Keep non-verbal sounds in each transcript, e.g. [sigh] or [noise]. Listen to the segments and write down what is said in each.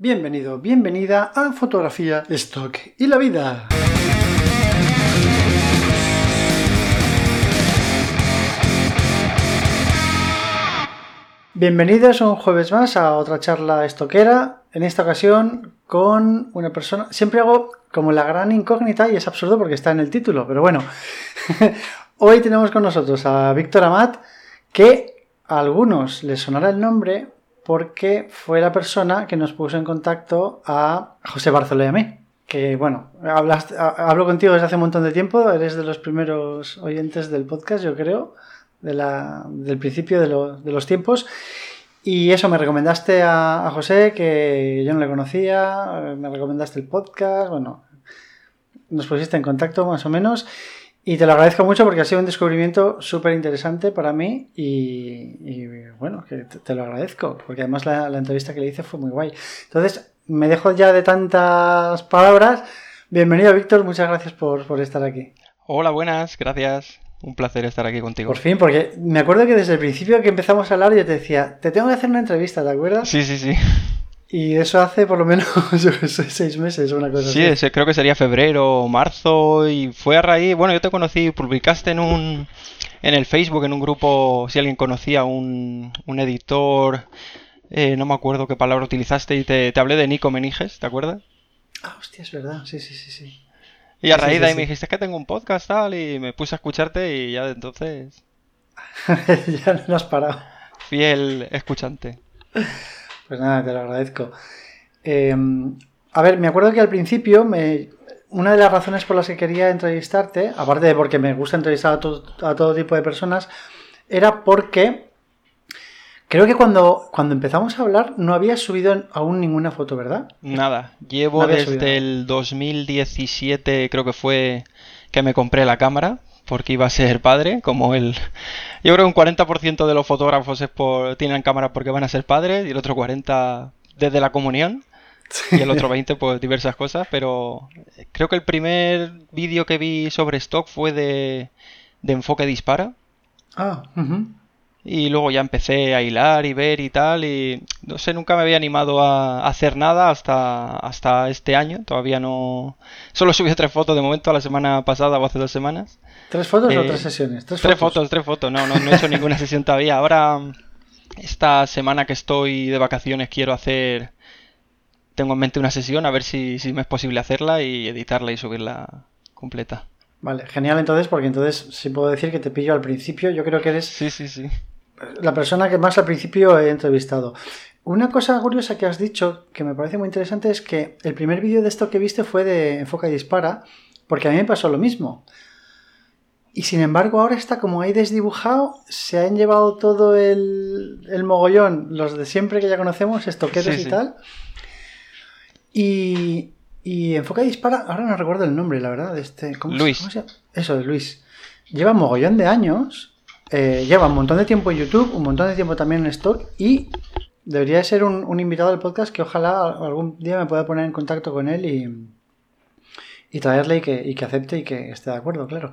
Bienvenido, bienvenida a Fotografía, Stock y la Vida. Bienvenidos un jueves más a otra charla estoquera, en esta ocasión con una persona, siempre hago como la gran incógnita y es absurdo porque está en el título, pero bueno, [laughs] hoy tenemos con nosotros a Víctor Amat, que a algunos les sonará el nombre porque fue la persona que nos puso en contacto a José Barceló y a mí. Que bueno, hablo contigo desde hace un montón de tiempo, eres de los primeros oyentes del podcast, yo creo, del principio de, los tiempos. Y eso, me recomendaste a, José, que yo no le conocía, me recomendaste el podcast, bueno, nos pusiste en contacto más o menos. Y te lo agradezco mucho porque ha sido un descubrimiento súper interesante para mí y, bueno, que te, lo agradezco, porque además la, entrevista que le hice fue muy guay. Entonces, me dejo ya de tantas palabras. Bienvenido, Víctor, muchas gracias por, por estar aquí. Hola, buenas, gracias. Un placer estar aquí contigo. Por fin, porque me acuerdo que desde el principio que empezamos a hablar yo te decía, te tengo que hacer una entrevista, ¿te acuerdas? Sí, sí, sí. Y eso hace por lo menos [laughs] seis meses o una cosa así. Sí, creo que sería febrero o marzo y fue a raíz, bueno, yo te conocí, publicaste en un, en el Facebook, en un grupo, si alguien conocía, un, un editor, eh, no me acuerdo qué palabra utilizaste y te, te hablé de Nico Meniges, ¿te acuerdas? Ah, hostia, es verdad, sí, sí, sí, sí. Y a raíz de ahí me dijiste que tengo un podcast tal y me puse a escucharte y ya de entonces... [laughs] ya no has parado. Fiel escuchante. [laughs] Pues nada, te lo agradezco. Em, a ver, me acuerdo que al principio me, una de las razones por las que quería entrevistarte, aparte de porque me gusta entrevistar a, todo tipo de personas, era porque creo que cuando, cuando empezamos a hablar no habías subido aún ninguna foto, ¿verdad? Nada, llevo desde el 2017, creo que fue que me compré la cámara porque iba a ser padre, como el... Yo creo que un 40% de los fotógrafos es por, tienen cámara porque van a ser padres y el otro 40% desde la comunión y el otro 20% pues diversas cosas, pero creo que el primer vídeo que vi sobre stock fue de, de enfoque dispara. Ah, y luego ya empecé a hilar y ver y tal y no sé, nunca me había animado a hacer nada hasta, hasta este año, todavía no... Solo [laughs] subí tres fotos de momento la semana pasada o hace dos semanas. ¿Tres fotos o eh, tres sesiones? Tres, fotos? tres fotos, no, no, no he hecho ninguna [laughs] sesión todavía. Ahora, esta semana que estoy de vacaciones quiero hacer... Tengo en mente una sesión, a ver si, si me es posible hacerla y editarla y subirla completa. Vale, genial entonces, porque entonces si puedo decir que te pillo al principio. Yo creo que eres sí, sí, sí. La persona que más al principio he entrevistado. Una cosa curiosa que has dicho, que me parece muy interesante, es que el primer vídeo de esto que viste fue de Enfoca y Dispara, porque a mí me pasó lo mismo. Y sin embargo, ahora está como ahí desdibujado, se han llevado todo el, el mogollón, los de siempre que ya conocemos, estoqueros y tal. Y, y Enfoca y Dispara, ahora no recuerdo el nombre, la verdad, de este. Luis. Eso, Luis. Lleva mogollón de años, eh, lleva un montón de tiempo en YouTube, un montón de tiempo también en Stock y debería ser un, invitado del podcast que ojalá algún día me pueda poner en contacto con él y, traerle y que acepte y que esté de acuerdo, claro.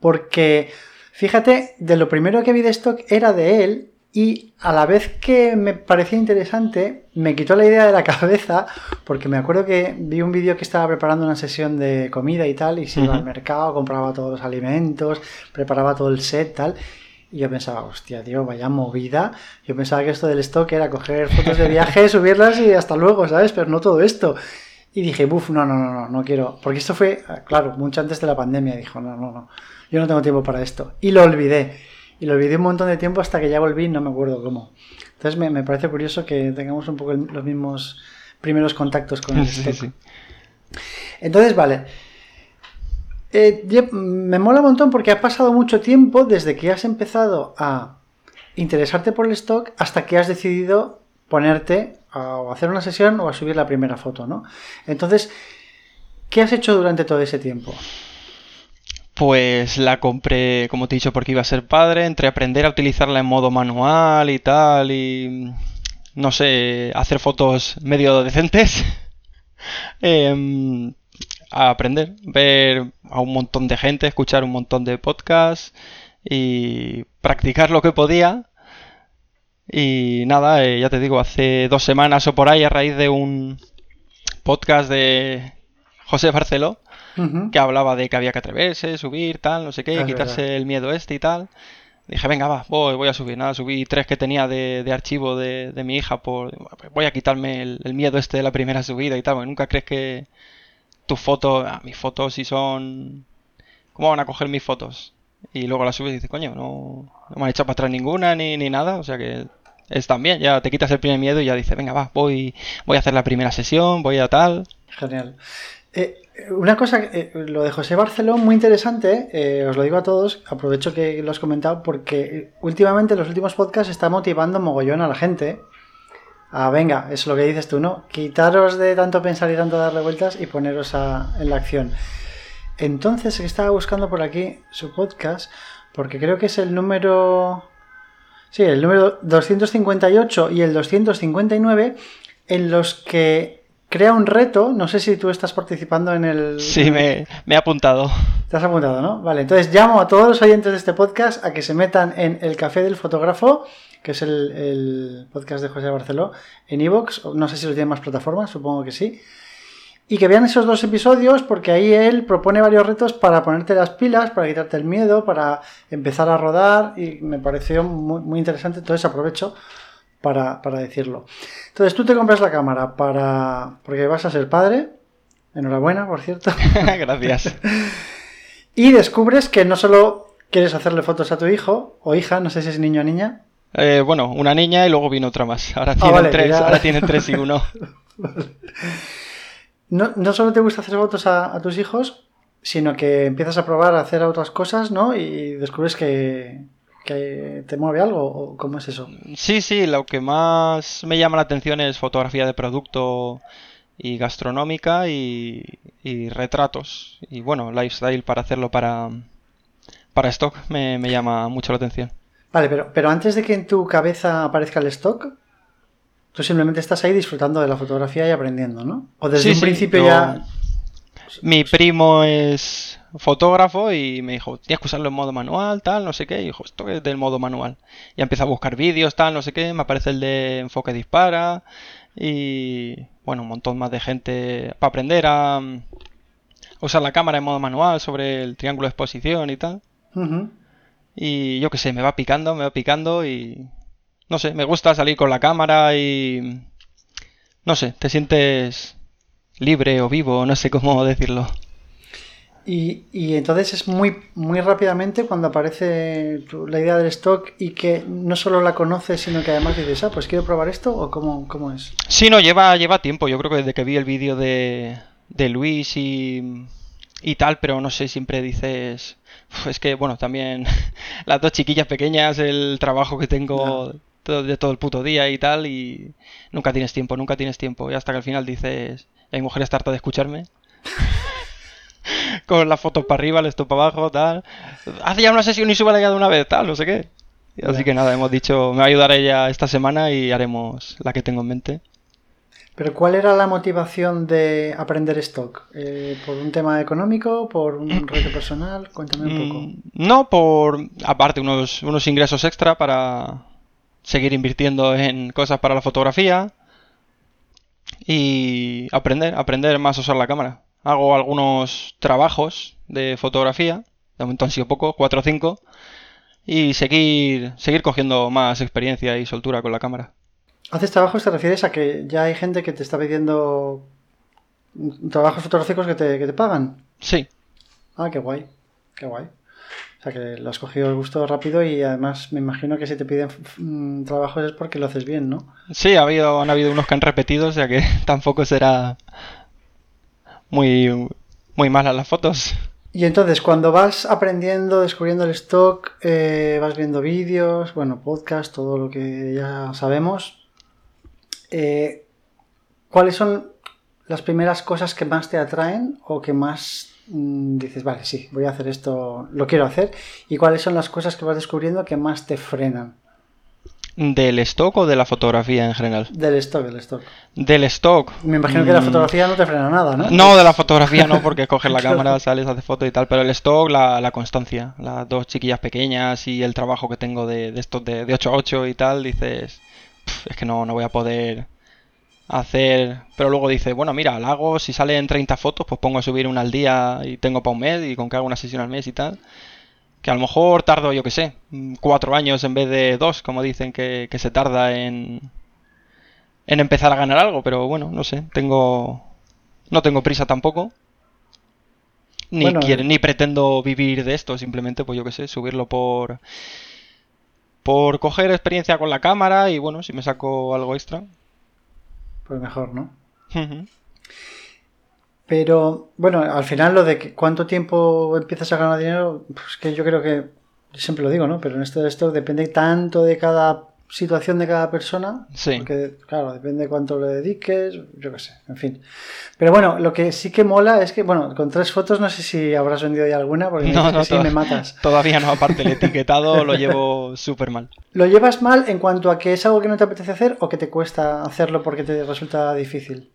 Porque, fíjate, de lo primero que vi de Stock era de él y a la vez que me parecía interesante, me quitó la idea de la [laughs] cabeza, porque me acuerdo que vi un vídeo que estaba preparando una sesión de comida y tal, y se iba al mercado, compraba todos los alimentos, preparaba todo el set, tal. Y yo pensaba, hostia, tío, vaya movida. Yo pensaba que esto del stock era coger fotos de viaje, [laughs] subirlas y hasta luego, ¿sabes? Pero no todo esto. Y dije, buf, no, no, no, no, no quiero. Porque esto fue, claro, mucho antes de la pandemia. Dijo, no, no, no, yo no tengo tiempo para esto. Y lo olvidé. Y lo olvidé un montón de tiempo hasta que ya volví, no me acuerdo cómo. Entonces me, parece curioso que tengamos un poco los mismos primeros contactos con el stock. Entonces, vale. Eh, me mola un montón porque ha pasado mucho tiempo desde que has empezado a interesarte por el stock hasta que has decidido ponerte a hacer una sesión o a subir la primera foto, ¿no? Entonces, ¿qué has hecho durante todo ese tiempo? Pues la compré, como te he dicho, porque iba a ser padre, entre aprender a utilizarla en modo manual y tal, y no sé, hacer fotos medio decentes. [laughs] Em, a aprender, ver a un montón de gente, escuchar un montón de podcasts y practicar lo que podía. Y nada, eh, ya te digo, hace dos semanas o por ahí, a raíz de un podcast de José Barceló, que hablaba de que había que atreverse, subir, tal, no sé qué, quitarse el miedo este y tal. Dije, venga, va, voy, voy a subir. Nada, subí tres que tenía de, archivo de, mi hija. por Voy a quitarme el, miedo este de la primera subida y tal. Porque nunca crees que tus fotos, ah, mis fotos, si son. ¿Cómo van a coger mis fotos? Y luego las subes y dices, coño, no, no me han echado para atrás ninguna ni, ni nada. O sea que es también, ya te quitas el primer miedo y ya dices, venga, va, voy, voy a hacer la primera sesión, voy a tal. Genial. Eh, una cosa, eh, lo de José Barceló, muy interesante, eh, os lo digo a todos, aprovecho que lo has comentado, porque últimamente en los últimos podcasts está motivando mogollón a la gente a, venga, es lo que dices tú, ¿no? Quitaros de tanto pensar y tanto darle vueltas y poneros en la acción. Entonces, estaba buscando por aquí su podcast, porque creo que es el número... Sí, el número 258 y el 259, en los que crea un reto. No sé si tú estás participando en el. Sí, me, he apuntado. Te has apuntado, ¿no? Vale, entonces llamo a todos los oyentes de este podcast a que se metan en El Café del Fotógrafo, que es el, podcast de José Barceló, en Evox. No sé si lo tiene más plataformas, supongo que sí. Y que vean esos dos episodios porque ahí él propone varios retos para ponerte las pilas, para quitarte el miedo, para empezar a rodar y me pareció muy, muy interesante. Entonces aprovecho para, decirlo. Entonces tú te compras la cámara para porque vas a ser padre. Enhorabuena, por cierto. [laughs] Gracias. [laughs] y descubres que no solo quieres hacerle fotos a tu hijo o hija, no sé si es niño o niña. Eh, bueno, una niña y luego vino otra más. Ahora ah, tienen tres, ahora tienen tres y uno. [laughs] no, no, solo te gusta hacer fotos a, a, tus hijos, sino que empiezas a probar a hacer otras cosas, ¿no? Y descubres que, que te mueve algo o cómo es eso? Sí, sí, lo que más me llama la atención es fotografía de producto y gastronómica y, retratos. Y bueno, lifestyle para hacerlo para, para stock me, llama mucho la atención. Vale, pero, pero antes de que en tu cabeza aparezca el stock, tú simplemente estás ahí disfrutando de la fotografía y aprendiendo, ¿no? O desde un principio ya... Mi primo es fotógrafo y me dijo, tienes que usarlo en modo manual, tal, no sé qué. Y dijo, esto es del modo manual. Y empieza a buscar vídeos, tal, no sé qué. Me aparece el de enfoque dispara. Y bueno, un montón más de gente para aprender a, usar la cámara en modo manual sobre el triángulo de exposición y tal. Y yo qué sé, me va picando, me va picando y no sé, me gusta salir con la cámara y no sé, te sientes libre o vivo, no sé cómo [laughs] decirlo. Y, entonces es muy, muy rápidamente cuando aparece la idea del stock y que no solo la conoces, sino que además dices, ah, pues quiero probar esto o cómo, cómo es. Sí, no, lleva, lleva tiempo. Yo creo que desde que vi el vídeo de, de Luis y, y tal, pero no sé, siempre dices, es que bueno, también [laughs] las dos chiquillas pequeñas, el trabajo que tengo de todo el puto día y tal, y nunca tienes tiempo, nunca tienes tiempo. Y hasta que al final dices, hay mujeres harta de escucharme. [laughs] con las fotos para arriba, el esto para abajo, tal. Hace ya una sesión y suba ya de una vez, tal, no sé qué. Así que nada, hemos dicho, me va a ayudar ella esta semana y haremos la que tengo en mente. Pero ¿cuál era la motivación de aprender stock? Eh, ¿Por un tema económico? ¿Por un reto personal? Cuéntame un poco. Mm, no, por aparte unos, unos ingresos extra para seguir invirtiendo en cosas para la fotografía y aprender, aprender más a usar la cámara hago algunos trabajos de fotografía, de momento han sido pocos, 4 o 5, y seguir, seguir cogiendo más experiencia y soltura con la cámara. ¿Haces trabajos? ¿Te refieres a que ya hay gente que te está pidiendo trabajos fotográficos que te, que te pagan? Sí. Ah, qué guay, qué guay. O sea que lo has cogido el gusto rápido y además me imagino que si te piden mm, trabajos es porque lo haces bien, ¿no? Sí, ha habido, han habido unos que han repetido, o sea que [laughs] tampoco será muy, muy malas las fotos. Y entonces, cuando vas aprendiendo, descubriendo el stock, eh, vas viendo vídeos, bueno, podcast, todo lo que ya sabemos, eh, ¿cuáles son las primeras cosas que más te atraen o que más mm, dices, vale, sí, voy a hacer esto, lo quiero hacer? ¿Y cuáles son las cosas que vas descubriendo que más te frenan? ¿Del stock o de la fotografía en general? Del stock, del stock. Del stock. Me imagino que la mm. fotografía no te frena nada, ¿no? No, de la fotografía no, porque [laughs] coges la cámara, sales, haces foto y tal, pero el stock, la, constancia, las dos chiquillas pequeñas y el trabajo que tengo de, de estos de, 8 a 8 y tal, dices, es que no, no voy a poder hacer... Pero luego dices, bueno, mira, la hago, si salen 30 fotos, pues pongo a subir una al día y tengo para un mes y con que hago una sesión al mes y tal que a lo mejor tardo, yo que sé, cuatro años en vez de dos, como dicen que, se tarda en, en empezar a ganar algo, pero bueno, no sé, tengo, no tengo prisa tampoco. Ni, quiero, ni pretendo vivir de esto, simplemente, pues yo que sé, subirlo por, por coger experiencia con la cámara y bueno, si me saco algo extra. Pues mejor, ¿no? Pero bueno, al final lo de que cuánto tiempo empiezas a ganar dinero, pues que yo creo que, siempre lo digo, ¿no? Pero en esto esto depende tanto de cada situación de cada persona. Sí. Porque, claro, depende de cuánto le dediques, yo qué sé, en fin. Pero bueno, lo que sí que mola es que, bueno, con tres fotos no sé si habrás vendido ya alguna, porque [laughs] no, no, me matas. [laughs] Todavía no, aparte el [laughs] etiquetado lo llevo súper mal. ¿Lo llevas mal en cuanto a que es algo que no te apetece hacer o que te cuesta hacerlo porque te resulta difícil?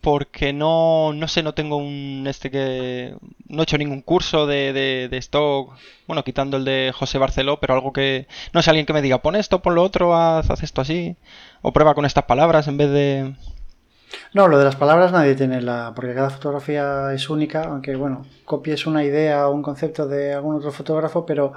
Porque no, no sé, no tengo un este que no he hecho ningún curso de, de, stock, bueno, quitando el de José Barceló, pero algo que no sé, alguien que me diga, pon esto, pon lo otro, haz, esto así, o prueba con estas palabras en vez de... No, lo de las palabras nadie tiene la... porque cada fotografía es única, aunque bueno, copies una idea o un concepto de algún otro fotógrafo, pero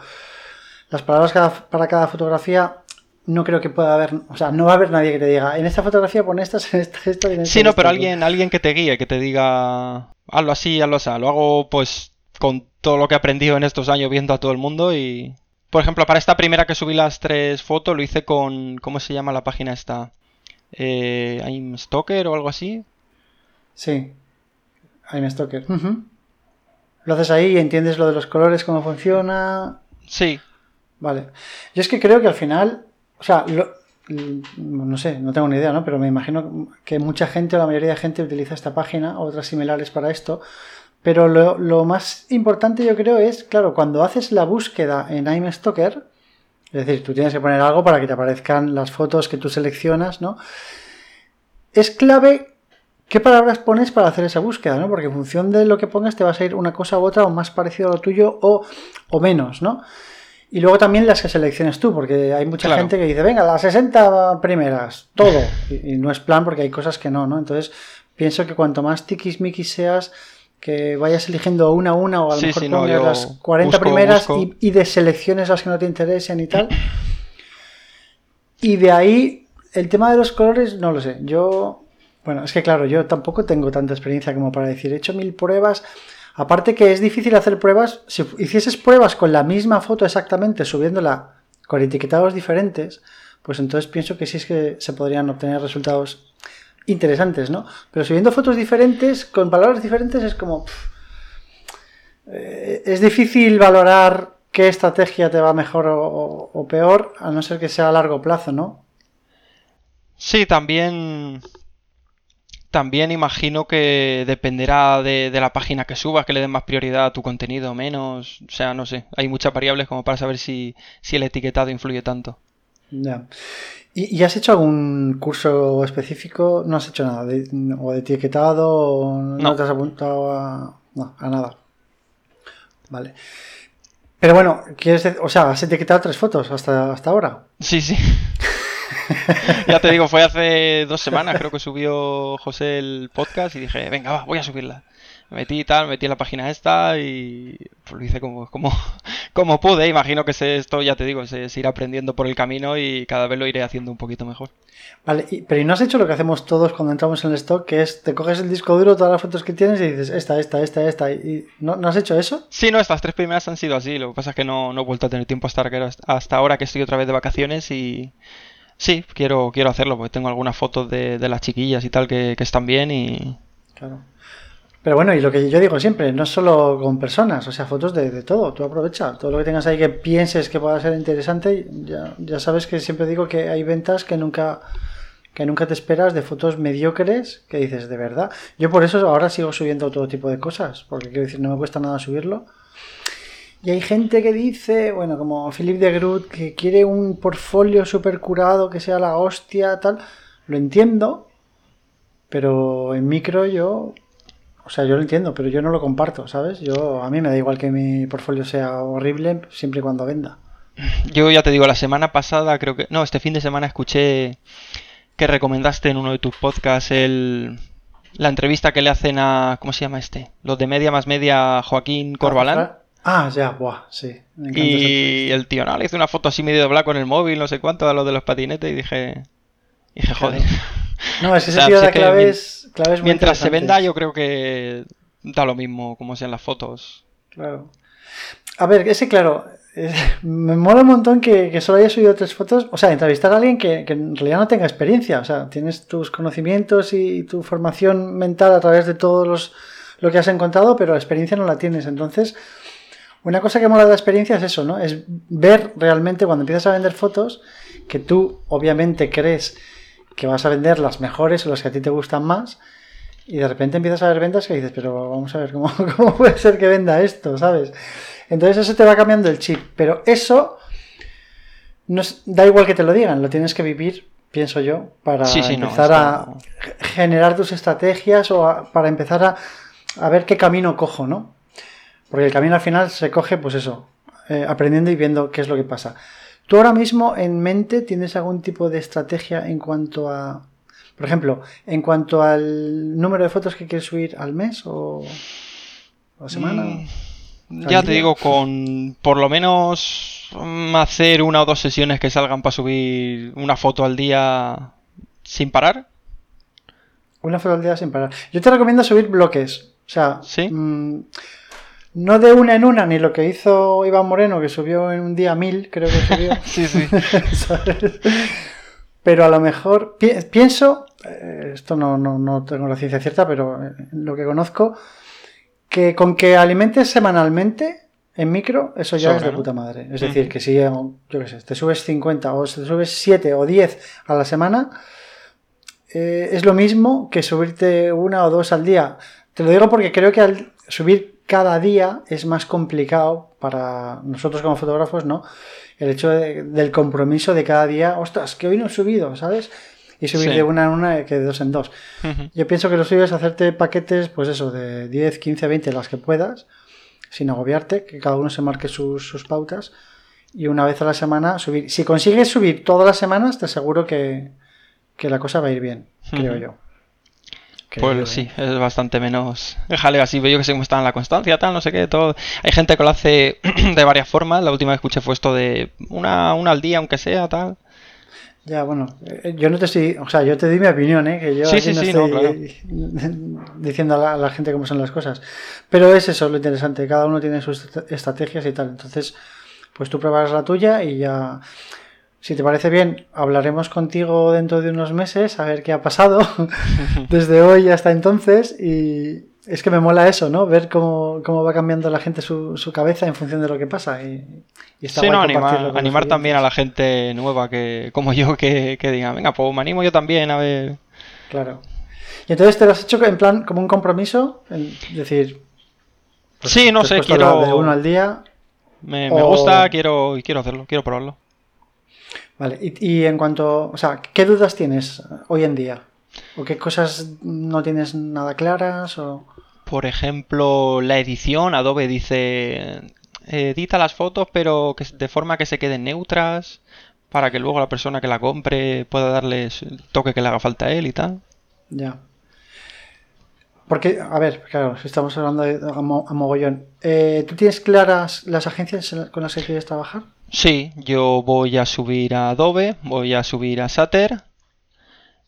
las palabras para cada fotografía no creo que pueda haber, o sea, no va a haber nadie que te diga, en esta fotografía pon estas, [laughs] en esta, en. Sí, no, pero alguien, alguien que te guíe, que te diga, hazlo así, hazlo así. Lo hago pues con todo lo que he aprendido en estos años viendo a todo el mundo y... Por ejemplo, para esta primera que subí las tres fotos, lo hice con, ¿cómo se llama la página esta? Eh, I'm Stoker o algo así. Sí, I'm Stoker. Lo haces ahí y entiendes lo de los colores, cómo funciona. Sí. Vale. Yo es que creo que al final o sea, no sé, no tengo ni idea, ¿no? Pero me imagino que mucha gente o la mayoría de gente utiliza esta página o otras similares para esto. Pero lo, más importante yo creo es, claro, cuando haces la búsqueda en I'm Stoker, es decir, tú tienes que poner algo para que te aparezcan las fotos que tú seleccionas, ¿no? Es clave qué palabras pones para hacer esa búsqueda, ¿no? Porque en función de lo que pongas te va a salir una cosa u otra o más parecido a lo tuyo o, o menos, ¿no? Y luego también las que selecciones tú, porque hay mucha gente que dice, venga, las 60 primeras, todo. Y, no es plan porque hay cosas que no, ¿no? Entonces, pienso que cuanto más tiquismiquis seas, que vayas eligiendo una a una o a lo mejor pongas las 40 primeras Y, y deselecciones las que no te interesen y tal. Y de ahí, el tema de los colores, no lo sé. Yo, bueno, es que claro, yo tampoco tengo tanta experiencia como para decir, he hecho mil pruebas. Aparte que es difícil hacer pruebas, si hicieses pruebas con la misma foto exactamente, subiéndola con etiquetados diferentes, pues entonces pienso que sí es que se podrían obtener resultados interesantes, ¿no? Pero subiendo fotos diferentes, con palabras diferentes, es como... Eh, es difícil valorar qué estrategia te va mejor o peor, a no ser que sea a largo plazo, ¿no? Sí, también también imagino que dependerá de, la página que subas, que le den más prioridad a tu contenido o menos. O sea, no sé. Hay muchas variables como para saber si, el etiquetado influye tanto. Ya. ¿Y, has hecho algún curso específico? ¿No has hecho nada? De, ¿O de etiquetado? O no. te has apuntado a, no, a nada? Vale. Pero bueno, ¿quieres o sea, has etiquetado tres fotos hasta, hasta ahora. Sí, sí. [laughs] [laughs] ya te digo, fue hace dos semanas, creo que subió José el podcast y dije, venga, va, voy a subirla. Me metí y tal, metí en la página esta y pues, lo hice como, como, [laughs] como pude. Imagino que esto, ya te digo, se, irá aprendiendo por el camino y cada vez lo iré haciendo un poquito mejor. Vale, pero ¿y no has hecho lo que hacemos todos cuando entramos en el stock? Que es, te coges el disco duro, todas las fotos que tienes y dices, esta, esta, esta, esta. Y, ¿no, ¿No has hecho eso? Sí, no, estas tres primeras han sido así. Lo que pasa es que no, no he vuelto a tener tiempo hasta, hasta ahora que estoy otra vez de vacaciones y Sí, quiero, quiero hacerlo, porque tengo algunas fotos de, las chiquillas y tal que, están bien y... Claro. Pero bueno, y lo que yo digo siempre, no solo con personas, o sea, fotos de, todo, tú aprovecha, todo lo que tengas ahí que pienses que pueda ser interesante, ya, ya sabes que siempre digo que hay ventas que nunca que nunca te esperas de fotos mediocres que dices de verdad. Yo por eso ahora sigo subiendo todo tipo de cosas, porque quiero decir, no me cuesta nada subirlo. Y hay gente que dice, bueno, como Philip de Groot, que quiere un portfolio súper curado, que sea la hostia, tal. Lo entiendo, pero en micro yo, o sea, yo lo entiendo, pero yo no lo comparto, ¿sabes? Yo, a mí me da igual que mi portfolio sea horrible siempre y cuando venda. Yo ya te digo, la semana pasada creo que, no, este fin de semana escuché que recomendaste en uno de tus podcasts el, la entrevista que le hacen a, ¿cómo se llama este? Los de Media más Media, Joaquín Corbalán. Ah, ya, buah, sí. y el tío, no, le hizo una foto así medio doblada con el móvil, no sé cuánto, a lo de los patinetes y dije, dije, joder. No, es [laughs] que ese tío de claves, Mientras se venda, yo creo que da lo mismo como sean las fotos. Claro. A ver, ese, claro, [laughs] me mola un montón que, solo haya subido tres fotos. O sea, entrevistar a alguien que, en realidad no tenga experiencia. O sea, tienes tus conocimientos y tu formación mental a través de todos los lo que has encontrado, pero la experiencia no la tienes. Entonces, una cosa que mola de la experiencia es eso, ¿no? Es ver realmente cuando empiezas a vender fotos que tú obviamente crees que vas a vender las mejores o las que a ti te gustan más y de repente empiezas a ver ventas que dices, pero vamos a ver cómo, [laughs] cómo puede ser que venda esto, ¿sabes? Entonces eso te va cambiando el chip, pero eso no da igual que te lo digan, lo tienes que vivir, pienso yo, para empezar a generar tus estrategias o para empezar a, a ver qué camino cojo, ¿no? Porque el camino al final se coge, pues eso, eh, aprendiendo y viendo qué es lo que pasa. ¿Tú ahora mismo en mente tienes algún tipo de estrategia en cuanto a, por ejemplo, en cuanto al número de fotos que quieres subir al mes o a la semana? Mm, ya te digo, con por lo menos hacer una o dos sesiones que salgan para subir una foto al día sin parar. Una foto al día sin parar. Yo te recomiendo subir bloques. O sea, ¿Sí? Mm, no de una en una, ni lo que hizo Iván Moreno, que subió en un día mil, creo que subió. [laughs] sí, sí. [laughs] Pero a lo mejor pienso, eh, esto no, no, tengo la ciencia cierta, pero eh, lo que conozco, que con que alimentes semanalmente en micro, eso ya es de puta madre. Es decir, que si yo qué sé, te subes 50 o te subes 7 o 10 a la semana, eh, es lo mismo que subirte una o dos al día. Te lo digo porque creo que al subir cada día es más complicado para nosotros como fotógrafos, ¿no? El hecho del compromiso de cada día, ostras, que hoy no he subido, ¿sabes? Y subir de una en una que de dos en dos. Yo pienso que lo suyo es hacerte paquetes, pues eso, de 10, 15, 20, las que puedas, sin agobiarte, que cada uno se marque sus, pautas. Y una vez a la semana subir. Si consigues subir todas las semanas, te aseguro que, la cosa va a ir bien, creo yo. Pues sí, es bastante menos jaleo así. Yo que sé cómo está en la constancia, tal, no sé qué, todo. Hay gente que lo hace [clears throat] de varias formas. La última que escuché fue esto de una, una al día, aunque sea, tal. Ya, bueno, eh, yo no te estoy, o sea, yo te di mi opinión, ¿eh? que yo sí, sí, no estoy [laughs] diciendo a la, gente cómo son las cosas. Pero es eso lo interesante, cada uno tiene sus estrategias y tal. Entonces, pues tú pruebas la tuya y ya si te parece bien, hablaremos contigo dentro de unos meses a ver qué ha pasado [laughs] desde hoy hasta entonces. Y es que me mola eso, ¿no? Ver cómo, va cambiando la gente su, cabeza en función de lo que pasa. Y, está sí, no, animar, animar también a la gente nueva que como yo que, que diga, venga, pues me animo yo también a ver. Claro. Y entonces te lo has hecho en plan como un compromiso, es decir. Pues sí, no sé, quiero. De uno al día. Me, me gusta, quiero, quiero hacerlo, quiero probarlo. Vale, y, en cuanto, o sea, ¿qué dudas tienes hoy en día? ¿O qué cosas no tienes nada claras? O... Por ejemplo, la edición, Adobe dice, edita las fotos pero que, de forma que se queden neutras para que luego la persona que la compre pueda darle el toque que le haga falta a él y tal. Ya. Porque, a ver, claro, si estamos hablando de, a, mogollón, eh, ¿tú tienes claras las agencias con las que quieres trabajar? Sí, yo voy a subir a Adobe, voy a subir a Sater.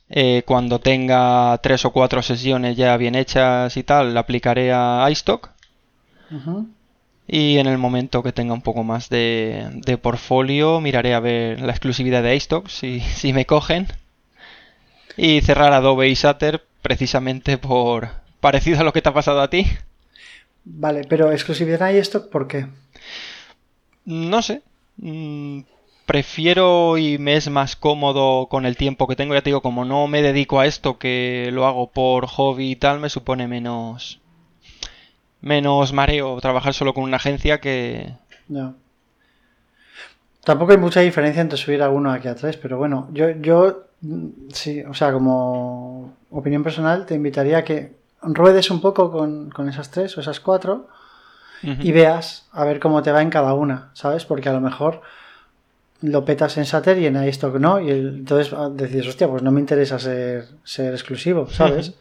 Eh, cuando tenga tres o cuatro sesiones ya bien hechas y tal, la aplicaré a iStock. Y en el momento que tenga un poco más de, de portfolio, miraré a ver la exclusividad de iStock, si, [laughs] si me cogen. Y cerrar Adobe y Sater precisamente por [laughs] parecido a lo que te ha pasado a ti. Vale, pero exclusividad de iStock, ¿por qué? No sé, Mm, prefiero y me es más cómodo con el tiempo que tengo. Ya te digo, como no me dedico a esto, que lo hago por hobby y tal, me supone menos menos mareo trabajar solo con una agencia que, No. Tampoco hay mucha diferencia entre subir a uno aquí a tres, pero bueno, yo, yo sí, o sea, como opinión personal, te invitaría a que ruedes un poco con, esas tres o esas cuatro y veas a ver cómo te va en cada una, ¿sabes? Porque a lo mejor lo petas en Sater y en iStock no, y entonces ah, decides, hostia, pues no me interesa ser, ser exclusivo, ¿sabes?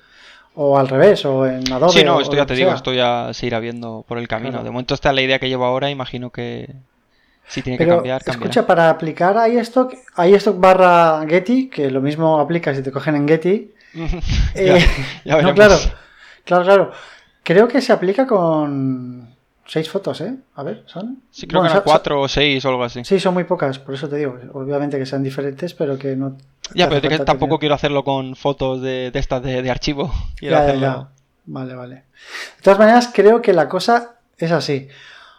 O al revés, o en Adobe. Sí, no, esto ya te digo, esto ya se irá viendo por el camino. De momento está la idea que llevo ahora, imagino que si tiene que cambiar, Escucha, para aplicar iStock, iStock barra Getty, que lo mismo aplica si te cogen en Getty. [laughs] Eh, [laughs] no, claro, claro, claro. Creo que se aplica con seis fotos, ¿eh? A ver, ¿son? Sí, creo que eran cuatro o seis o algo así. Sí, son muy pocas, por eso te digo. Obviamente que sean diferentes, pero que no. Ya, pero que tampoco quiero hacerlo con fotos de, estas de, archivo. [laughs] ya, Vale, vale. De todas maneras, creo que la cosa es así.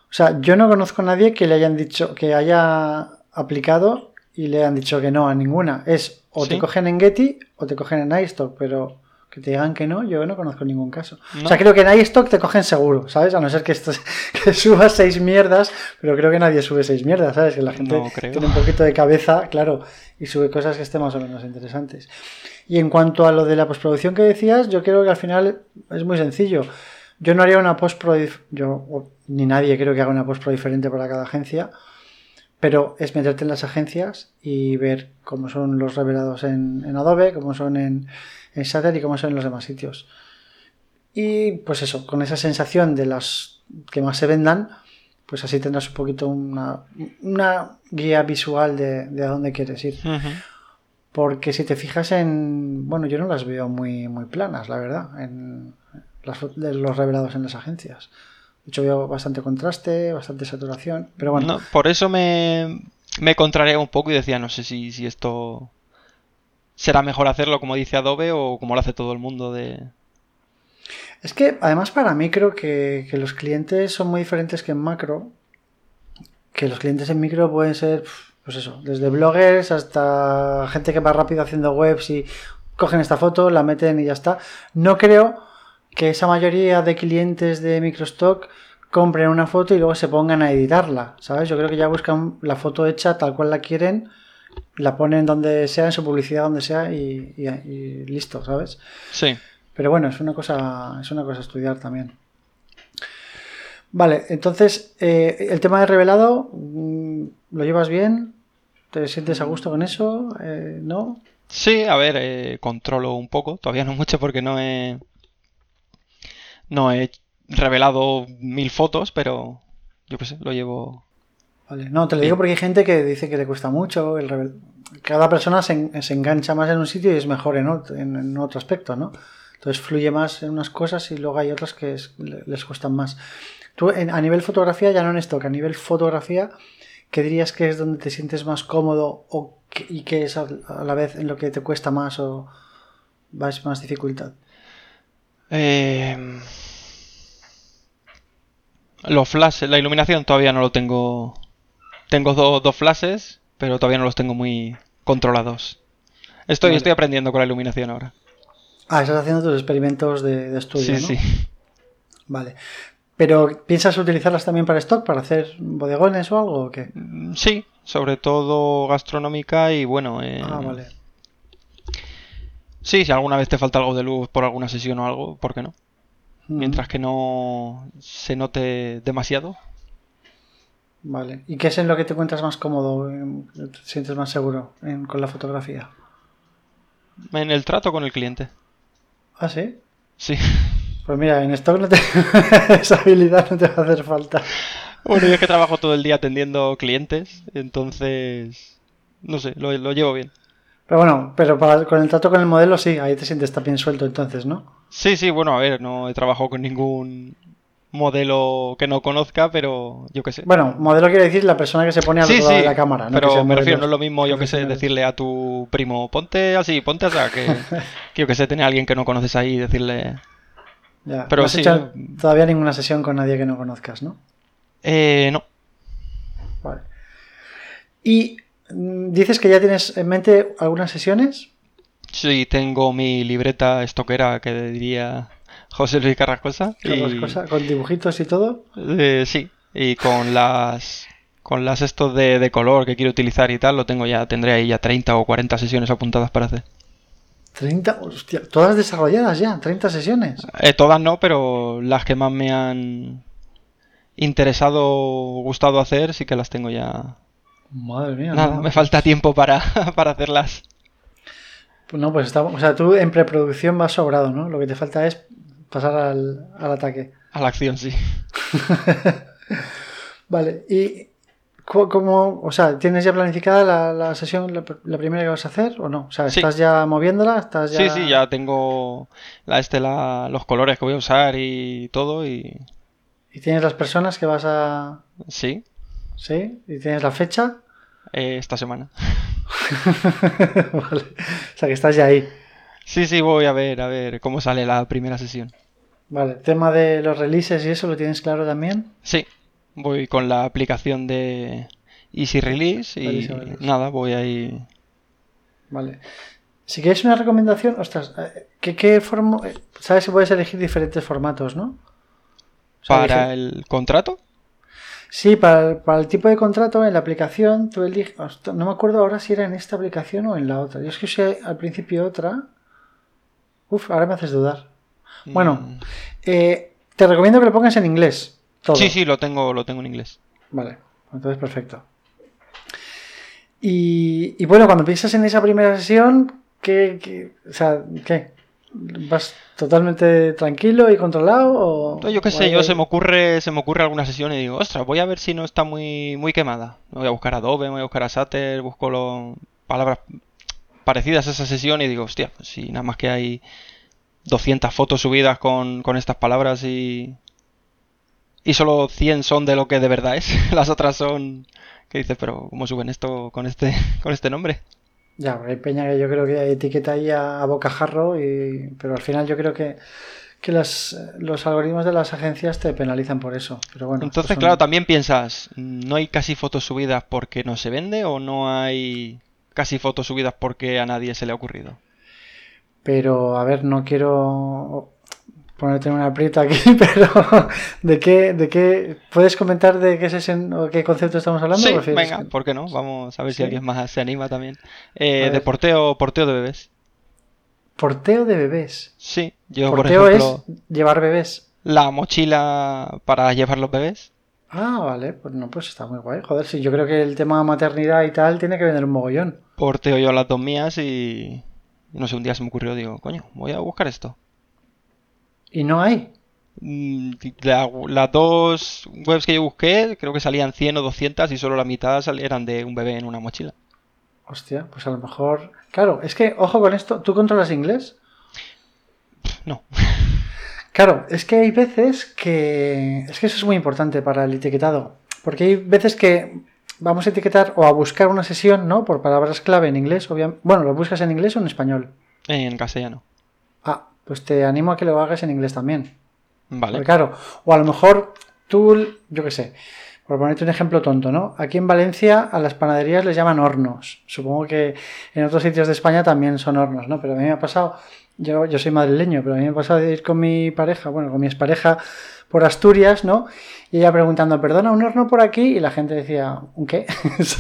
O sea, yo no conozco a nadie que le hayan dicho, que haya aplicado y le hayan dicho que no a ninguna. Es o te cogen en Getty o te cogen en iStock, pero que te digan que no, yo no conozco ningún caso. O sea, creo que en iStock te cogen seguro, ¿sabes? A no ser que, [laughs] que subas seis mierdas, pero creo que nadie sube seis mierdas, ¿sabes? Que la gente tiene un poquito de cabeza, claro, y sube cosas que estén más o menos interesantes. Y en cuanto a lo de la postproducción que decías, yo creo que al final es muy sencillo. Yo no haría una postpro, yo ni nadie creo que haga una postpro diferente para cada agencia, pero es meterte en las agencias y ver cómo son los revelados en, en Adobe, cómo son en en Sater y cómo son en los demás sitios. Y pues eso, con esa sensación de las que más se vendan, pues así tendrás un poquito una, guía visual de, a dónde quieres ir. Porque si te fijas en. Bueno, yo no las veo muy, muy planas, la verdad, en los revelados en las agencias. De hecho, veo bastante contraste, bastante saturación, pero bueno. por eso me, me contraría un poco y decía, no sé si, si esto será mejor hacerlo como dice Adobe o como lo hace todo el mundo de... Es que además para mí creo que, los clientes son muy diferentes que en macro. Que los clientes en micro pueden ser, pues eso, desde bloggers hasta gente que va rápido haciendo webs y cogen esta foto, la meten y ya está. No creo que esa mayoría de clientes de Microstock compren una foto y luego se pongan a editarla, ¿sabes? Yo creo que ya buscan la foto hecha tal cual la quieren la ponen donde sea, en su publicidad donde sea y, listo, ¿sabes? Sí. Pero bueno, es una cosa, es una cosa a estudiar también. Vale, entonces, eh, el tema de revelado, mm, ¿lo llevas bien? ¿Te sientes a gusto con eso? Eh, ¿No? Sí, a ver, eh, controlo un poco, todavía no mucho porque no he. No he revelado mil fotos, pero yo qué sé, lo llevo no, te lo digo porque hay gente que dice que le cuesta mucho. El Cada persona se, engancha más en un sitio y es mejor en otro, en, otro aspecto, ¿no? Entonces fluye más en unas cosas y luego hay otras que les cuestan más. Tú, a nivel fotografía, ya no en esto, que a nivel fotografía, ¿qué dirías que es donde te sientes más cómodo o y qué es a, la vez en lo que te cuesta más o vas más dificultad? Eh, los flashes, la iluminación todavía no lo tengo tengo dos flashes, pero todavía no los tengo muy controlados. Estoy, estoy aprendiendo con la iluminación ahora. Ah, estás haciendo tus experimentos de, estudio. Sí, sí. Vale. ¿Pero piensas utilizarlas también para stock, para hacer bodegones o algo o qué? Mm, sí, sobre todo gastronómica y bueno. Eh... Ah, vale. Sí, si alguna vez te falta algo de luz por alguna sesión o algo, ¿por qué no? Mm. Mientras que no se note demasiado, Vale. ¿Y qué es en lo que te encuentras más cómodo? ¿Te sientes más seguro con la fotografía? En el trato con el cliente. ¿Ah, sí? Sí. Pues mira, en stock no te... [laughs] esa habilidad no te va a hacer falta. Bueno, yo es que trabajo todo el día atendiendo clientes, entonces... No sé, lo, llevo bien. Pero bueno, pero para, con el trato con el modelo sí, ahí te sientes también suelto entonces, ¿no? Sí, sí, bueno, a ver, no he trabajado con ningún modelo que no conozca, pero yo qué sé. Bueno, modelo quiere decir la persona que se pone al lado de la cámara. ¿no? Pero me refiero, no es lo mismo, yo que sé, decirle a tu primo, ponte así, ponte así, que, que [laughs] yo que sé, tener a alguien que no conoces ahí y decirle... Ya, pero no has hecho todavía ninguna sesión con nadie que no conozcas, ¿no? Eh, no. Vale. Y mm, dices que ya tienes en mente algunas sesiones. Sí, tengo mi libreta estoquera que diría José Luis Carrascosa. Carrascosa, con dibujitos y todo. Eh, sí, Y con las con las estos de, color que quiero utilizar y tal, lo tengo ya, tendré ahí ya 30 o 40 sesiones apuntadas para hacer. 30, hostia, todas desarrolladas ya, 30 sesiones. Eh, todas no, pero las que más me han interesado, gustado hacer, sí que las tengo ya. Madre mía. Nada, me falta tiempo para, [laughs] para hacerlas. Pues no, pues estamos, o sea, tú en preproducción vas sobrado, ¿no? Lo que te falta es pasar al, al ataque. A la acción, sí. [laughs] vale, y ¿Cómo, o sea, ¿tienes ya planificada la, sesión, la, primera que vas a hacer o no? O sea, ¿estás ya moviéndola? ¿Estás ya... Sí, sí, ya tengo la, este, los colores que voy a usar y todo y... ¿Y tienes las personas que vas a...? Sí. ¿Sí? ¿Y tienes la fecha? Eh, esta semana. [laughs] vale. O sea, que estás ya ahí. Sí, sí, voy a ver, a ver cómo sale la primera sesión. Vale, tema de los releases y eso, ¿lo tienes claro también? Sí, voy con la aplicación de Easy Release y nada, voy ahí. Vale. Si quieres una recomendación, ostras, eh, ¿qué, qué forma? Eh, sabes que puedes elegir diferentes formatos, ¿no? ¿Para el contrato? Sí, para el, tipo de contrato en la aplicación tú eliges. No me acuerdo ahora si era en esta aplicación o en la otra. Yo es que usé al principio otra. Uf, ahora me haces dudar. Bueno, mm. eh, te recomiendo que lo pongas en inglés. Sí, sí, lo tengo, lo tengo en inglés. Vale, entonces perfecto. Y, bueno, cuando piensas en esa primera sesión, ¿qué, o sea, ¿qué? ¿Vas totalmente tranquilo y controlado? O, yo qué sé, yo se me ocurre, se me ocurre alguna sesión y digo, ostras, voy a ver si no está muy, muy quemada. voy a buscar Adobe, voy a buscar a Sater, busco lo, palabras parecidas a esa sesión y digo, hostia, si nada más que hay 200 fotos subidas con, con estas palabras y, y solo 100 son de lo que de verdad es. [laughs] Las otras son que dices, pero ¿cómo suben esto con este [laughs] con este nombre? Ya, hay peña que yo creo que etiqueta ahí a, bocajarro, y, pero al final yo creo que, que los algoritmos de las agencias te penalizan por eso. Pero bueno, Entonces, claro, también piensas, ¿no hay casi fotos subidas porque no se vende o no hay casi fotos subidas porque a nadie se le ha ocurrido? Pero, a ver, no quiero ponerte una aprieta aquí, [laughs] pero ¿de qué, de qué puedes comentar de qué sesión o qué concepto estamos hablando? Sí, venga, ¿por qué no? Vamos a ver si alguien más se anima también. Eh, de porteo, porteo de bebés. ¿Porteo de bebés? Sí, yo porteo por ejemplo, es llevar bebés. La mochila para llevar los bebés. Ah, vale, pues no, pues está muy guay. Joder, sí, yo creo que el tema maternidad y tal tiene que vender un mogollón. Porteo yo las dos mías y no sé, un día se me ocurrió, digo, coño, voy a buscar esto. ¿Y no hay? Mm, las dos webs que yo busqué, creo que salían 100 o 200 y solo la mitad eran de un bebé en una mochila. Hostia, pues a lo mejor. Claro, es que, ojo con esto, ¿tú controlas inglés? No. Claro, es que hay veces que. Es que eso es muy importante para el etiquetado. Porque hay veces que vamos a etiquetar o a buscar una sesión, ¿no? Por palabras clave en inglés, obviamente. Bueno, ¿lo buscas en inglés o en español? En castellano. Ah, pues te animo a que lo hagas en inglés también. Vale. claro, o a lo mejor tú, yo qué sé, por ponerte un ejemplo tonto, ¿no? Aquí en Valencia a las panaderías les llaman hornos. Supongo que en otros sitios de España también son hornos, ¿no? Pero a mí me ha pasado, yo, yo soy madrileño, pero a mí me ha pasado de ir con mi pareja, bueno, con mi expareja por Asturias, ¿no? Y ella preguntando, perdona, un horno por aquí, y la gente decía, ¿un qué?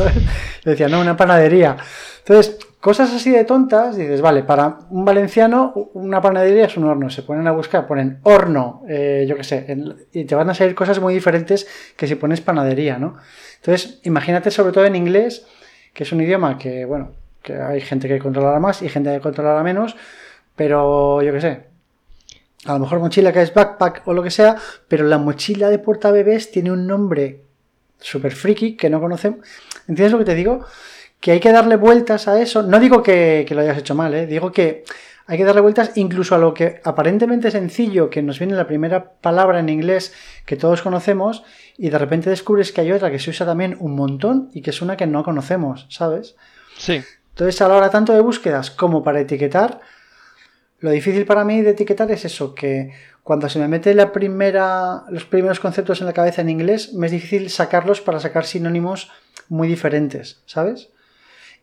[laughs] Decía, no, una panadería. Entonces, cosas así de tontas, dices, vale, para un valenciano una panadería es un horno, se ponen a buscar, ponen horno, eh, yo qué sé, y te van a salir cosas muy diferentes que si pones panadería, ¿no? Entonces, imagínate sobre todo en inglés, que es un idioma que, bueno, que hay gente que controlará más y gente que controlará menos, pero yo qué sé, a lo mejor mochila que es backpack o lo que sea, pero la mochila de bebés tiene un nombre súper friki que no conocemos. ¿Entiendes lo que te digo? que hay que darle vueltas a eso. No digo que, lo hayas hecho mal, ¿eh? digo que hay que darle vueltas incluso a lo que aparentemente sencillo, que nos viene la primera palabra en inglés que todos conocemos, y de repente descubres que hay otra que se usa también un montón y que es una que no conocemos, ¿sabes? Sí. Entonces, a la hora tanto de búsquedas como para etiquetar, lo difícil para mí de etiquetar es eso, que cuando se me mete la primera, los primeros conceptos en la cabeza en inglés, me es difícil sacarlos para sacar sinónimos muy diferentes, ¿sabes?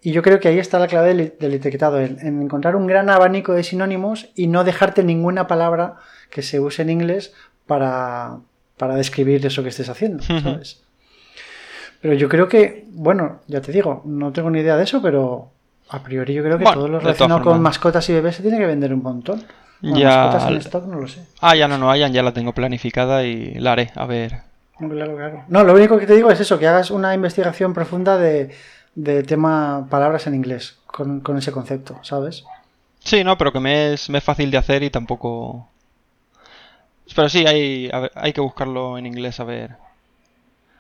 Y yo creo que ahí está la clave del, etiquetado, en, encontrar un gran abanico de sinónimos y no dejarte ninguna palabra que se use en inglés para, para describir eso que estés haciendo, ¿sabes? Pero yo creo que, bueno, ya te digo, no tengo ni idea de eso, pero a priori yo creo que todo lo relacionado con mascotas y bebés se tiene que vender un montón. ya... Mascotas en stock no lo sé. Ah, ya no, no hayan, ya la tengo planificada y la haré, a ver. Claro, claro. No, lo único que te digo es eso, que hagas una investigación profunda de, tema palabras en inglés con, con, ese concepto, ¿sabes? Sí, no, pero que me es, me es fácil de hacer y tampoco... Pero sí, hay, hay que buscarlo en inglés a ver.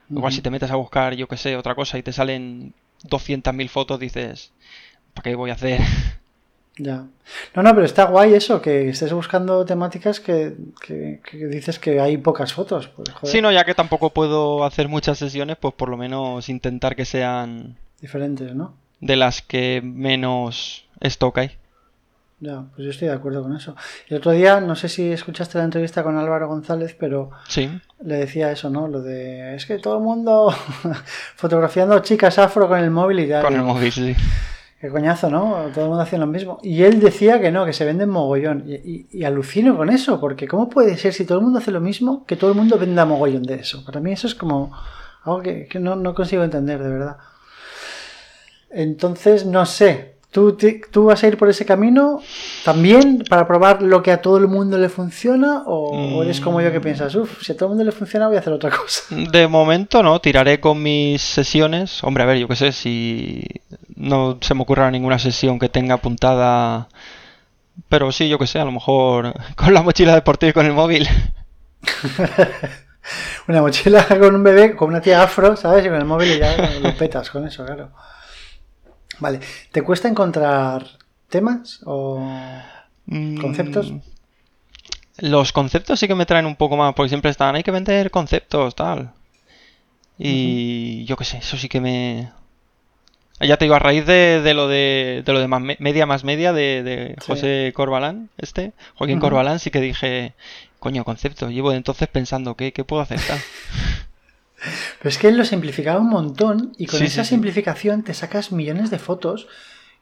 Igual si te metes a buscar, yo que sé, otra cosa y te salen 200.000 fotos, dices, ¿para qué voy a hacer? [laughs] Ya. No, no, pero está guay eso, que estés buscando temáticas que, dices que hay pocas fotos. Pues, sí, no, ya que tampoco puedo hacer muchas sesiones, pues por lo menos intentar que sean... Diferentes, ¿no? De las que menos stock hay. Ya, pues yo estoy de acuerdo con eso. El otro día, no sé si escuchaste la entrevista con Álvaro González, pero sí. le decía eso, ¿no? Lo de, es que todo el mundo [laughs] fotografiando chicas afro con el móvil y tal. Con el móvil, sí. Qué coñazo, ¿no? Todo el mundo hacía lo mismo. Y él decía que no, que se venden mogollón. Y, alucino con eso, porque ¿cómo puede ser si todo el mundo hace lo mismo que todo el mundo venda mogollón de eso? Para mí eso es como algo que, no, no consigo entender, de verdad. Entonces, no sé, ¿Tú, ¿Tú, vas a ir por ese camino también para probar lo que a todo el mundo le funciona? ¿O, eres como yo que piensas, uff, si a todo el mundo le funciona voy a hacer otra cosa? De momento no, tiraré con mis sesiones. Hombre, a ver, yo qué sé, si no se me ocurra ninguna sesión que tenga apuntada. Pero sí, yo qué sé, a lo mejor [laughs] con la mochila deportiva y con el móvil. [laughs] una mochila con un bebé, con una tía afro, ¿sabes? Y con el móvil y ya lo petas con eso, claro. Vale. ¿Te cuesta encontrar temas o mm, conceptos? los conceptos sí que me traen un poco más, porque siempre están, hay que vender conceptos, tal. Y yo qué sé, eso sí que me... Ya te digo, a raíz de, lo de, de lo de media más media de, José Corbalán, este, Joaquín Corbalán, sí que dije, coño, concepto. Llevo entonces pensando, ¿qué, qué puedo hacer? Tal? [laughs] Pero es que él lo simplificaba un montón y con esa simplificación te sacas millones de fotos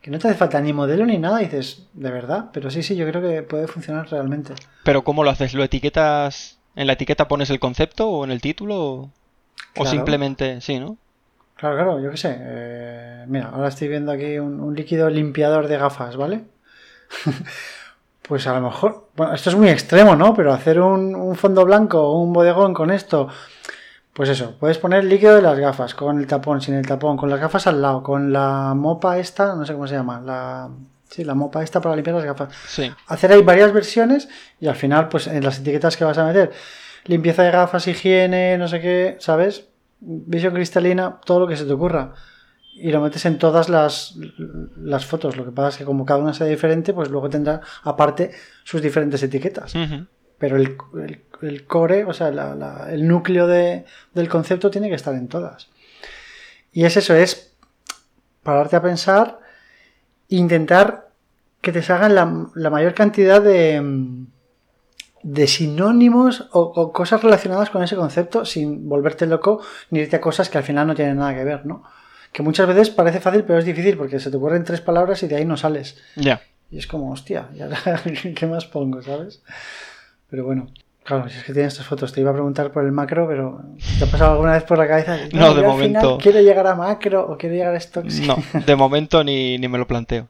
que no te hace falta ni modelo ni nada. Y dices, de verdad, pero sí, sí, yo creo que puede funcionar realmente. Pero ¿cómo lo haces? ¿Lo etiquetas? ¿En la etiqueta pones el concepto o en el título? ¿O, simplemente, sí, no? Claro, claro, yo qué sé. Eh, mira, ahora estoy viendo aquí un, líquido limpiador de gafas, ¿vale? [laughs] pues a lo mejor, bueno, esto es muy extremo, ¿no? Pero hacer un, un fondo blanco o un bodegón con esto pues eso, puedes poner líquido de las gafas, con el tapón, sin el tapón, con las gafas al lado, con la mopa esta, no sé cómo se llama, la... Sí, la mopa esta para limpiar las gafas. Sí. Hacer ahí varias versiones y al final, pues en las etiquetas que vas a meter, limpieza de gafas, higiene, no sé qué, ¿sabes? Visión cristalina, todo lo que se te ocurra. Y lo metes en todas las, las fotos. Lo que pasa es que como cada una sea diferente, pues luego tendrá aparte sus diferentes etiquetas pero el, el, core, o sea, el núcleo de, del concepto tiene que estar en todas. Y es eso, es pararte a pensar, intentar que te salgan la, mayor cantidad de, de sinónimos o, cosas relacionadas con ese concepto sin volverte loco ni irte a cosas que al final no tienen nada que ver, ¿no? Que muchas veces parece fácil, pero es difícil porque se te ocurren tres palabras y de ahí no sales. Ya. Y es como, hostia, [laughs] ¿qué más pongo, sabes? Pero bueno, claro, si es que tienes estas fotos, te iba a preguntar por el macro, pero ¿te ha pasado alguna vez por la cabeza? No, de momento. ¿Quiero llegar a macro o quiero llegar a stocks? [laughs] No, de momento ni, me lo planteo.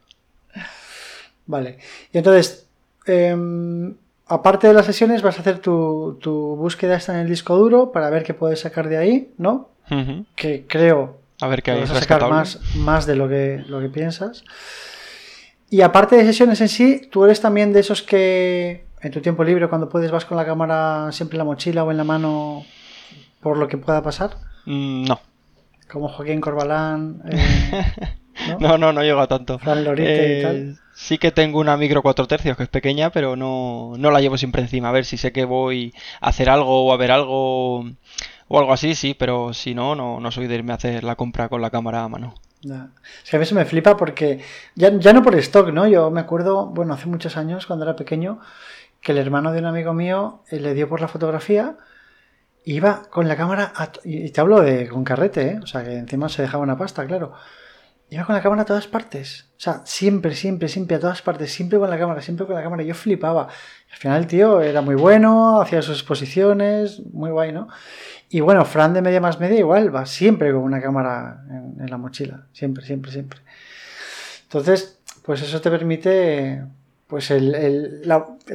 Vale. Y entonces, em, aparte de las sesiones, vas a hacer tu, búsqueda esta en el disco duro para ver qué puedes sacar de ahí, ¿no? Que creo a ver qué hay vas a sacar más, más de lo que, lo que piensas. Y aparte de sesiones en sí, tú eres también de esos que en tu tiempo libre, cuando puedes, vas con la cámara siempre en la mochila o en la mano por lo que pueda pasar? Mm, no. Como Joaquín Corbalán. [laughs] Eh, ¿no? ¿no? no, llego a tanto. Y tal. Eh, sí que tengo una micro 4 tercios que es pequeña, pero no, no la llevo siempre encima. A ver si sé que voy a hacer algo o a ver algo o algo así, sí, pero si no, no, no soy de irme a hacer la compra con la cámara a mano. Ya. a veces me flipa porque, ya, ya no por stock, ¿no? Yo me acuerdo, bueno, hace muchos años, cuando era pequeño, que el hermano de un amigo mío eh, le dio por la fotografía iba con la cámara y te hablo de con carrete ¿eh? o sea que encima se dejaba una pasta claro Iba con la cámara a todas partes. O sea, siempre, siempre, siempre a todas partes. Siempre con la cámara, siempre con la cámara. Yo flipaba. Al final el tío era muy bueno, hacía sus exposiciones, muy guay, ¿no? Y bueno, Fran de Media Más Media igual va siempre con una cámara en, la mochila. Siempre, siempre, siempre. Entonces, pues eso te permite pues el,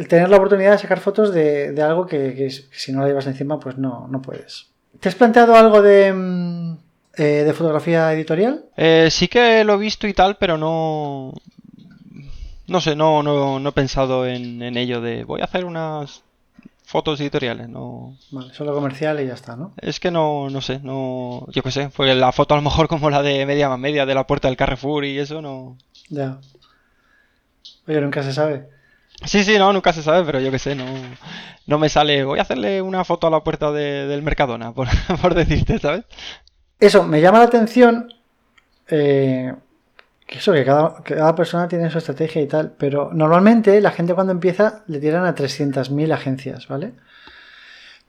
tener la oportunidad de sacar fotos de, algo que, si no la llevas encima, pues no, no puedes. ¿Te has planteado algo de, mm, eh, de fotografía editorial? Eh, sí que lo he visto y tal, pero no. No sé, no, no, he pensado en, ello de voy a hacer unas fotos editoriales, no. Vale, solo comercial y ya está, ¿no? Es que no, no sé, no. Yo qué sé, fue la foto a lo mejor como la de media más media de la puerta del Carrefour y eso no. Ya. Oye, nunca se sabe. Sí, sí, no, nunca se sabe, pero yo qué sé, no, no me sale. Voy a hacerle una foto a la puerta del Mercadona, por, [laughs] decirte, ¿sabes? Eso, me llama la atención. Eh, que eso, que cada, persona tiene su estrategia y tal, pero normalmente la gente cuando empieza le tiran a 300.000 agencias, ¿vale?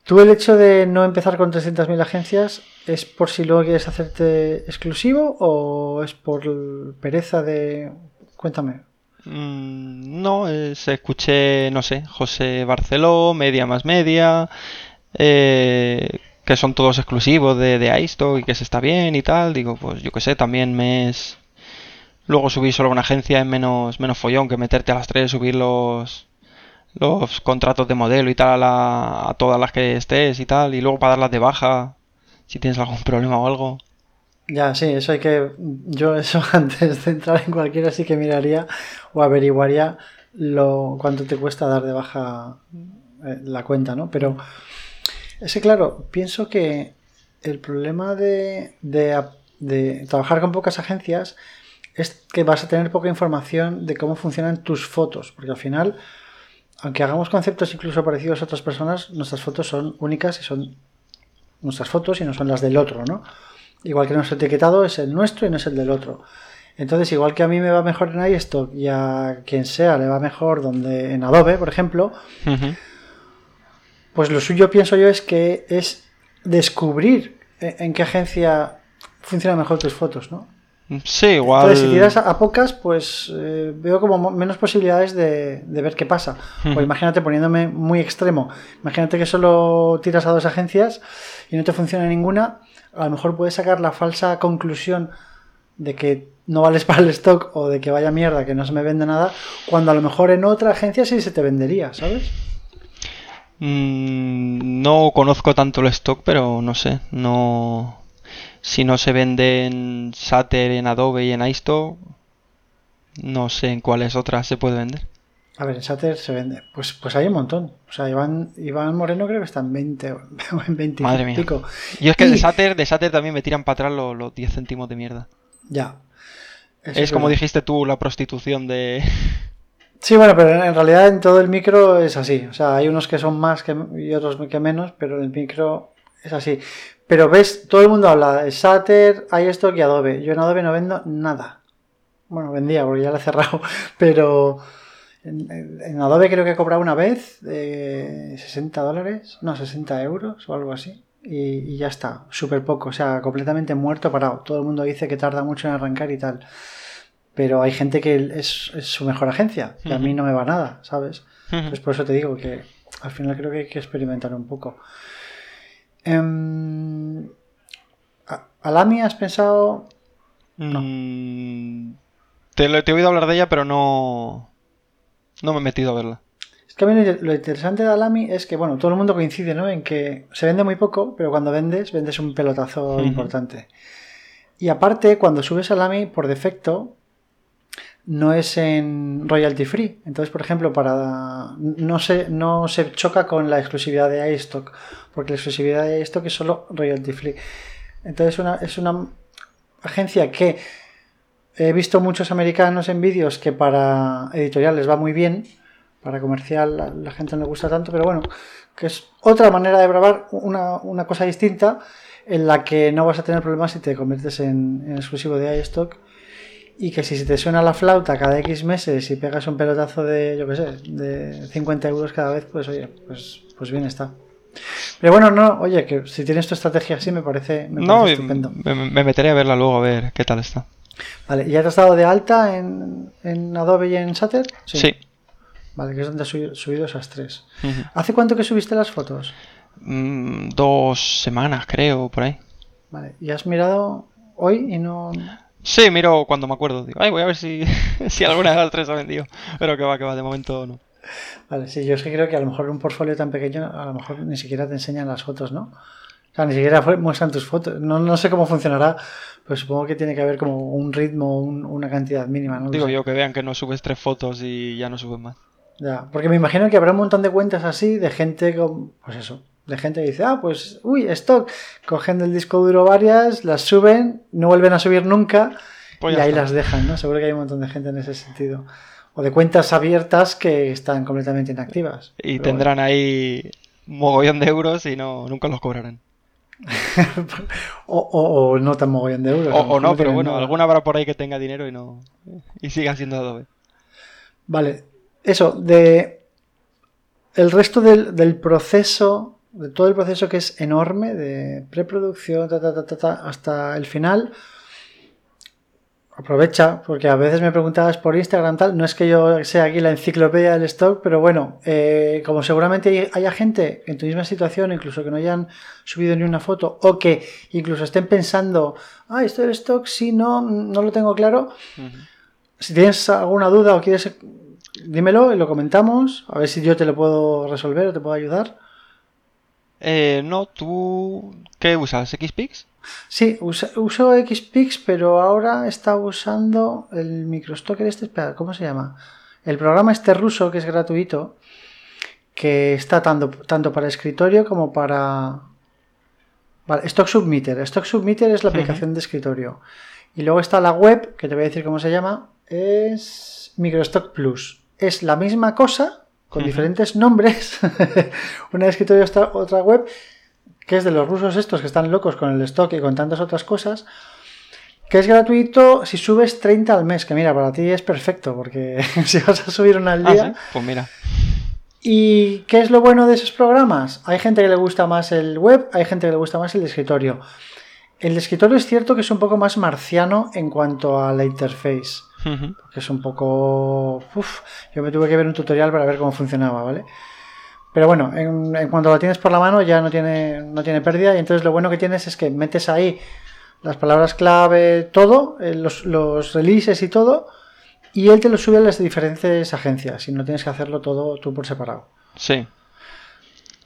¿Tú el hecho de no empezar con 300.000 agencias es por si luego quieres hacerte exclusivo o es por pereza de... Cuéntame. Mm, no, se escuché, no sé, José Barceló, Media más Media, eh, que son todos exclusivos de, de y que se está bien y tal. Digo, pues yo qué sé, también me es... Luego subir solo una agencia es menos, menos follón que meterte a las tres, subir los, los contratos de modelo y tal a, a todas las que estés y tal, y luego para darlas de baja si tienes algún [laughs] problema o algo. Ya, sí, eso hay que. Yo, eso [laughs] antes de entrar en cualquiera, sí que miraría o averiguaría lo cuánto te cuesta dar de baja eh, la cuenta, ¿no? Pero es que, claro, pienso que el problema de, de, trabajar con pocas agencias es que vas a tener poca información de cómo funcionan tus fotos, porque al final, aunque hagamos conceptos incluso parecidos a otras personas, nuestras fotos son únicas y son nuestras fotos y no son las del otro, ¿no? Igual que nuestro etiquetado es el nuestro y no es el del otro. Entonces, igual que a mí me va mejor en iStock y a quien sea le va mejor donde en Adobe, por ejemplo, pues lo suyo pienso yo es que es descubrir en qué agencia funcionan mejor tus fotos, ¿no? Sí, igual. Entonces, si tiras a, pocas, pues eh, veo como menos posibilidades de, de ver qué pasa. O imagínate poniéndome muy extremo. Imagínate que solo tiras a dos agencias y no te funciona ninguna a lo mejor puedes sacar la falsa conclusión de que no vales [laughs] para el stock o de que vaya mierda, que no se me vende nada, cuando a lo mejor en otra agencia sí se te vendería, ¿sabes? Mm, no conozco tanto el stock, pero no sé, no... Si no se vende en Sater, en Adobe y en iStock, no sé en cuáles otras se puede vender. A ver, en Sater se vende. Pues, pues hay un montón. O sea, Iván, Iván Moreno creo que está en 20 o [laughs] en 20 Madre mía. Pico. Yo es que de Sater, de Sater también me tiran para atrás los, 10 céntimos de mierda. Ya. es como dijiste tú, la prostitución de... Sí, bueno, pero en realidad en todo el micro es así. O sea, hay unos que son más que, y otros que menos, pero en el micro es así. Pero ves, todo el mundo habla de Sater, iStock y Adobe. Yo en Adobe no vendo nada. Bueno, vendía porque ya lo he cerrado, [laughs] pero... En, Adobe creo que he cobrado una vez 60 dólares, no, 60 euros o algo así. Y, ya está, súper poco, o sea, completamente muerto, parado. Todo el mundo dice que tarda mucho en arrancar y tal. Pero hay gente que es, su mejor agencia y a mí no me va nada, ¿sabes? Pues por eso te digo que al final creo que hay que experimentar un poco. Um, ¿Alami has pensado? No. Mm, te, te he oído hablar de ella, pero no. No me he metido a verla. Es que a mí lo interesante de Alami es que, bueno, todo el mundo coincide, ¿no? En que se vende muy poco, pero cuando vendes, vendes un pelotazo importante. Y aparte, cuando subes Alami, por defecto, no es en royalty free. Entonces, por ejemplo, para no se, no se choca con la exclusividad de iStock, porque la exclusividad de iStock es solo royalty free. Entonces, una, es una agencia que He visto muchos americanos en vídeos que para editorial les va muy bien, para comercial la, gente no le gusta tanto, pero bueno, que es otra manera de probar una, cosa distinta en la que no vas a tener problemas si te conviertes en, exclusivo de iStock y que si se te suena la flauta cada X meses y pegas un pelotazo de, yo qué sé, de 50 euros cada vez, pues oye, pues, pues bien está. Pero bueno, no, oye, que si tienes tu estrategia así me parece, no, estupendo. Me, me, meteré a verla luego a ver qué tal está. Vale, ¿ya te has dado de alta en, Adobe y en Shutter? Sí. Vale, que es donde has subido, esas tres. ¿Hace cuánto que subiste las fotos? Mm, dos semanas, creo, por ahí. Vale, ¿y has mirado hoy y no...? Sí, miro cuando me acuerdo. Digo, ay, voy a ver si, [laughs] si alguna de las tres ha vendido. Pero que va, que va, de momento no. Vale, sí, yo es que creo que a lo mejor un portfolio tan pequeño, a lo mejor ni siquiera te enseñan las fotos, ¿no? O sea, ni siquiera muestran tus fotos. No, no sé cómo funcionará, pero supongo que tiene que haber como un ritmo, una cantidad mínima, ¿no? Digo yo que vean que no subes tres fotos y ya no subes más. Ya, porque me imagino que habrá un montón de cuentas así de gente con, pues eso, de gente que dice, ah, pues, uy, stock, cogen del disco duro varias, las suben, no vuelven a subir nunca pues y ahí las dejan, ¿no? Seguro que hay un montón de gente en ese sentido o de cuentas abiertas que están completamente inactivas. Y tendrán ahí un mogollón de euros y no nunca los cobrarán. [laughs] o, no tan mogollón de euros. O no, pero bueno, alguna habrá por ahí que tenga dinero y no y siga siendo Adobe. Vale, eso, de el resto del, del, proceso, de todo el proceso que es enorme, de preproducción, hasta el final, aprovecha, porque a veces me preguntabas por Instagram tal, no es que yo sea aquí la enciclopedia del stock, pero bueno, eh, como seguramente haya gente en tu misma situación, incluso que no hayan subido ni una foto, o que incluso estén pensando, ah, esto del stock, sí, no, no lo tengo claro. Si tienes alguna duda o quieres, dímelo y lo comentamos, a ver si yo te lo puedo resolver o te puedo ayudar. Eh, no, ¿tú qué usas? ¿XPix? Sí, uso, XPix, pero ahora está usando el microstocker este, espera, ¿cómo se llama? El programa este ruso que es gratuito, que está tanto, tanto para escritorio como para... Vale, Stock Submitter. Stock Submitter es la aplicación de escritorio. Y luego está la web, que te voy a decir cómo se llama, es Microstock Plus. Es la misma cosa, con diferentes nombres, [laughs] una de escritorio, otra web, que es de los rusos estos que están locos con el stock y con tantas otras cosas, que es gratuito si subes 30 al mes, que mira, para ti es perfecto, porque [laughs] si vas a subir una al ah, día... Pues mira. ¿Y qué es lo bueno de esos programas? Hay gente que le gusta más el web, hay gente que le gusta más el de escritorio. El de escritorio es cierto que es un poco más marciano en cuanto a la interface. Porque es un poco... Uf, yo me tuve que ver un tutorial para ver cómo funcionaba, ¿vale? Pero bueno, en, cuanto lo tienes por la mano ya no tiene, no tiene pérdida y entonces lo bueno que tienes es que metes ahí las palabras clave, todo, eh, los, los releases y todo, y él te lo sube a las diferentes agencias y no tienes que hacerlo todo tú por separado. Sí.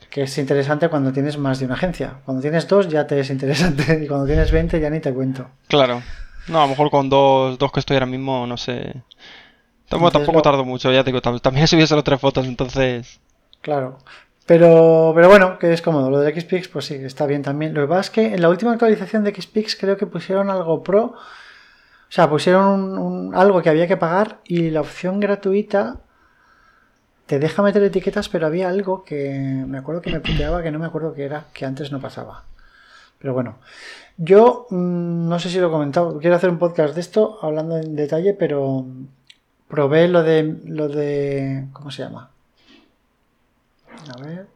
Que es interesante cuando tienes más de una agencia. Cuando tienes dos ya te es interesante [laughs] y cuando tienes 20 ya ni te cuento. Claro. No, a lo mejor con dos, dos que estoy ahora mismo, no sé. Tampoco, tardo mucho, ya te digo, también [laughs] subido solo tres fotos, entonces... Claro. Pero, pero bueno, que es cómodo. Lo de XPix, pues sí, está bien también. Lo que pasa es que en la última actualización de XPix creo que pusieron algo pro. O sea, pusieron algo que había que pagar y la opción gratuita te deja meter etiquetas, pero había algo que me acuerdo que me puteaba, que no me acuerdo qué era, que antes no pasaba. Pero bueno, yo mm, no sé si lo he comentado, quiero hacer un podcast de esto hablando en detalle, pero probé lo de lo de ¿cómo se llama? A ver.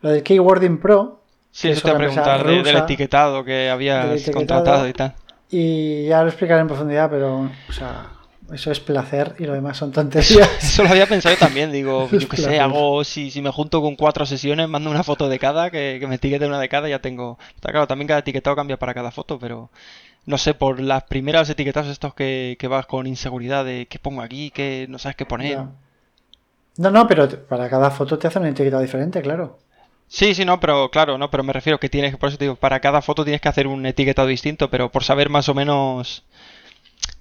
Lo del Keywording Pro. Sí, eso te voy a preguntar del etiquetado que habías contratado y tal. Y ya lo explicaré en profundidad, pero, o sea, eso es placer y lo demás son tonterías. [laughs] Eso, lo había pensado también, digo, [laughs] yo qué sé, hago, si, si me junto con cuatro sesiones, mando una foto de cada, que, me etiquete una de cada, ya tengo. Está claro, también cada etiquetado cambia para cada foto, pero no sé, por las primeras etiquetados estos que, que vas con inseguridad de qué pongo aquí, que no sabes qué poner. No, no, pero para cada foto te hacen una etiqueta diferente, claro. Sí, sí, no, pero claro, no, pero me refiero que tienes, por eso te digo, para cada foto tienes que hacer un etiquetado distinto, pero por saber más o menos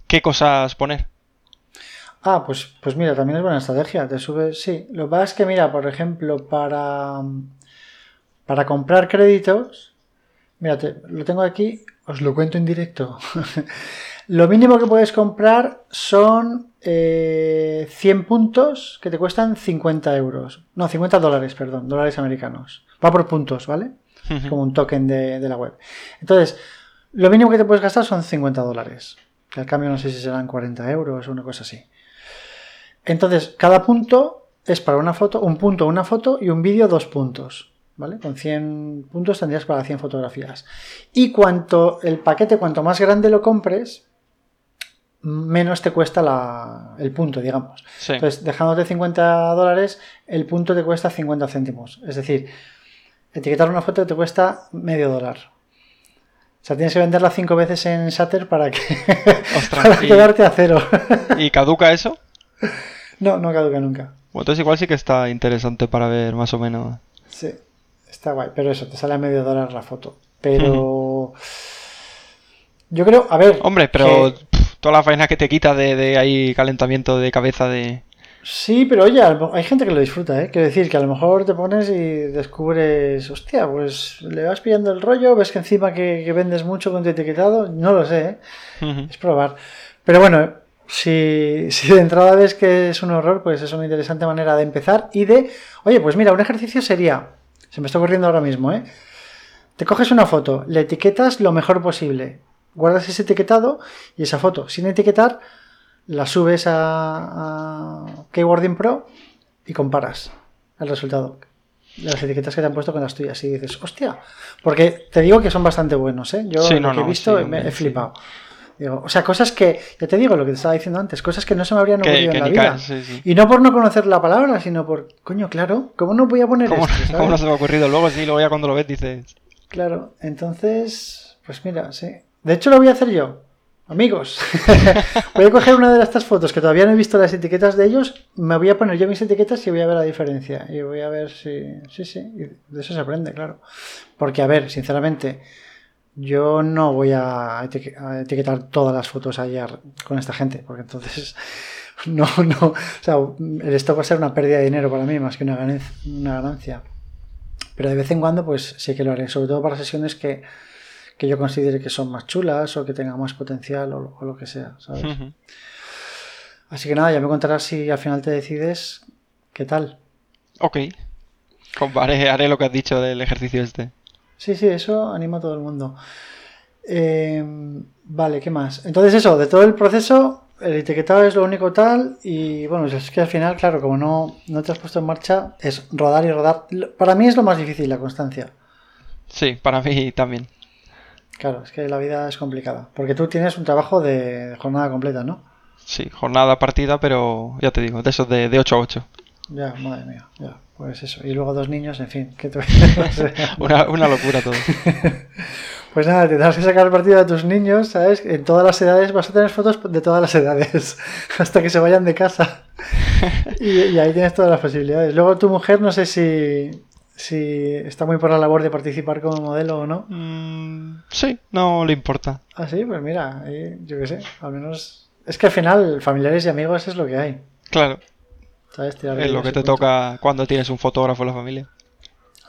qué cosas poner. Ah, pues, pues mira, también es buena estrategia. Te subes, sí. Lo que pasa es que, mira, por ejemplo, para, para comprar créditos, mira, lo tengo aquí, os lo cuento en directo. [laughs] lo mínimo que puedes comprar son 100 eh, puntos que te cuestan 50 euros. No, 50 dólares, perdón, dólares americanos. Va por puntos, ¿vale? Como un token de, la web. Entonces, lo mínimo que te puedes gastar son 50 dólares. al cambio no sé si serán 40 euros o una cosa así. Entonces, cada punto es para una foto, un punto, una foto y un vídeo, dos puntos. ¿Vale? Con 100 puntos tendrías para 100 fotografías. Y cuanto el paquete, cuanto más grande lo compres, menos te cuesta la, el punto, digamos. Entonces, dejándote 50 dólares, el punto te cuesta 50 céntimos. Es decir, etiquetar una foto te cuesta medio dólar. O sea, tienes que venderla cinco veces en Shutter para que [laughs] para quedarte a cero. ¿Y caduca eso? [laughs] No, no caduca nunca. Bueno, entonces igual sí que está interesante para ver más o menos. Sí, está guay. Pero eso, te sale a medio dólar la foto. Pero... Yo creo, a ver... Hombre, pero toda la faena que te quita de, de ahí calentamiento de cabeza de... Sí, pero oye, hay gente que lo disfruta, ¿eh? Quiero decir que a lo mejor te pones y descubres, hostia, pues le vas pillando el rollo, ves que encima que, vendes mucho con tu etiquetado, no lo sé, ¿eh? Es probar. Pero bueno, si, si de entrada ves que es un horror, pues es una interesante manera de empezar y de, oye, pues mira, un ejercicio sería, se me está ocurriendo ahora mismo, ¿eh? Te coges una foto, le etiquetas lo mejor posible, guardas ese etiquetado y esa foto sin etiquetar la subes a, Keywording Pro y comparas el resultado. Las etiquetas que te han puesto con las tuyas y dices, hostia, porque te digo que son bastante buenos, ¿eh? Yo lo que he visto me he flipado. O sea, cosas que, ya te digo lo que te estaba diciendo antes, cosas que no se me habrían ocurrido en la vida. Y no por no conocer la palabra, sino por, coño, claro, ¿cómo no voy a poner ¿Cómo, esto? [laughs] ¿Cómo no se me ha ocurrido? Luego sí, luego ya cuando lo ves dices... Claro, entonces, pues mira, sí. De hecho lo voy a hacer yo. Amigos, [laughs] voy a coger una de estas fotos que todavía no he visto las etiquetas de ellos, me voy a poner yo mis etiquetas y voy a ver la diferencia. Y voy a ver si... Sí, sí, de eso se aprende, claro. Porque, a ver, sinceramente, yo no voy a, etiquetar todas las fotos ayer con esta gente, porque entonces... [laughs] No, no, o sea, esto va a ser una pérdida de dinero para mí más que una ganancia. Pero de vez en cuando, pues sí que lo haré, sobre todo para sesiones que que yo considere que son más chulas o que tengan más potencial o, lo que sea, ¿sabes? Así que nada, ya me contarás si al final te decides qué tal. Ok. Haré, haré lo que has dicho del ejercicio este. Sí, sí, eso anima a todo el mundo. Eh, vale, ¿qué más? Entonces eso, de todo el proceso, el etiquetado es lo único tal y bueno, es que al final, claro, como no, no te has puesto en marcha, es rodar y rodar. Para mí es lo más difícil, la constancia. Sí, para mí también. Claro, es que la vida es complicada. Porque tú tienes un trabajo de jornada completa, ¿no? Sí, jornada partida, pero ya te digo, de esos de, de 8 a 8. Ya, madre mía, ya. Pues eso. Y luego dos niños, en fin. [laughs] ¿qué te... una, una locura todo. [laughs] Pues nada, tendrás que sacar partido de tus niños, ¿sabes? En todas las edades vas a tener fotos de todas las edades, [laughs] hasta que se vayan de casa. Y, y, ahí tienes todas las posibilidades. Luego tu mujer, no sé si, si está muy por la labor de participar como modelo o no. Mm, sí, no le importa. Ah, sí, pues mira, yo qué sé, al menos... Es que al final, familiares y amigos es lo que hay. Claro. Es lo que te toca cuando tienes un fotógrafo en la familia.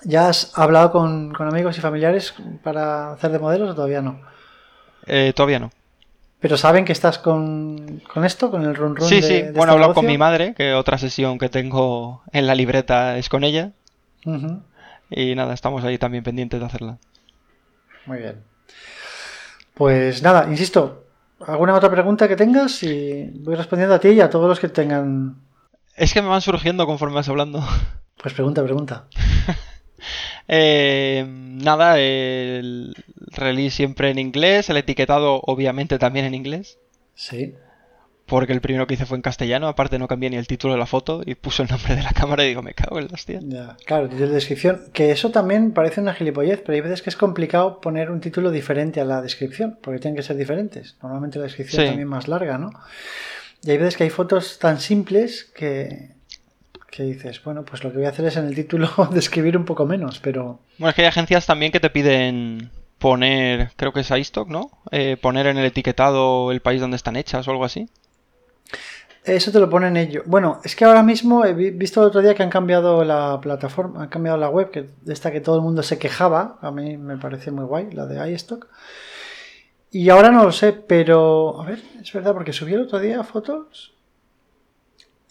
¿Ya has hablado con, amigos y familiares para hacer de modelos o todavía no? Eh, todavía no. ¿Pero saben que estás con, esto, con el run run? Sí, sí. bueno, he hablado con mi madre, que otra sesión que tengo en la libreta es con ella. Y nada, estamos ahí también pendientes de hacerla. Muy bien. Pues nada, insisto, ¿alguna otra pregunta que tengas? Y voy respondiendo a ti y a todos los que tengan. Es que me van surgiendo conforme vas hablando. [laughs] Pues pregunta, pregunta. [laughs] Eh, nada, el release siempre en inglés, el etiquetado obviamente también en inglés. Sí porque el primero que hice fue en castellano, aparte no cambié ni el título de la foto y puso el nombre de la [laughs] cámara y digo, me cago en la hostia. Ya, claro, de descripción, que eso también parece una gilipollez, pero hay veces que es complicado poner un título diferente a la descripción, porque tienen que ser diferentes. Normalmente la descripción es también más larga, ¿no? Y hay veces que hay fotos tan simples que, que dices, bueno, pues lo que voy a hacer es en el título [laughs] describir un poco menos, pero... Bueno, es que hay agencias también que te piden poner, creo que es iStock, ¿no? Eh, poner en el etiquetado el país donde están hechas o algo así. Eso te lo ponen ellos. Bueno, es que ahora mismo he visto el otro día que han cambiado la plataforma, han cambiado la web, que esta que todo el mundo se quejaba, a mí me parece muy guay, la de iStock. Y ahora no lo sé, pero a ver, es verdad, porque subí el otro día fotos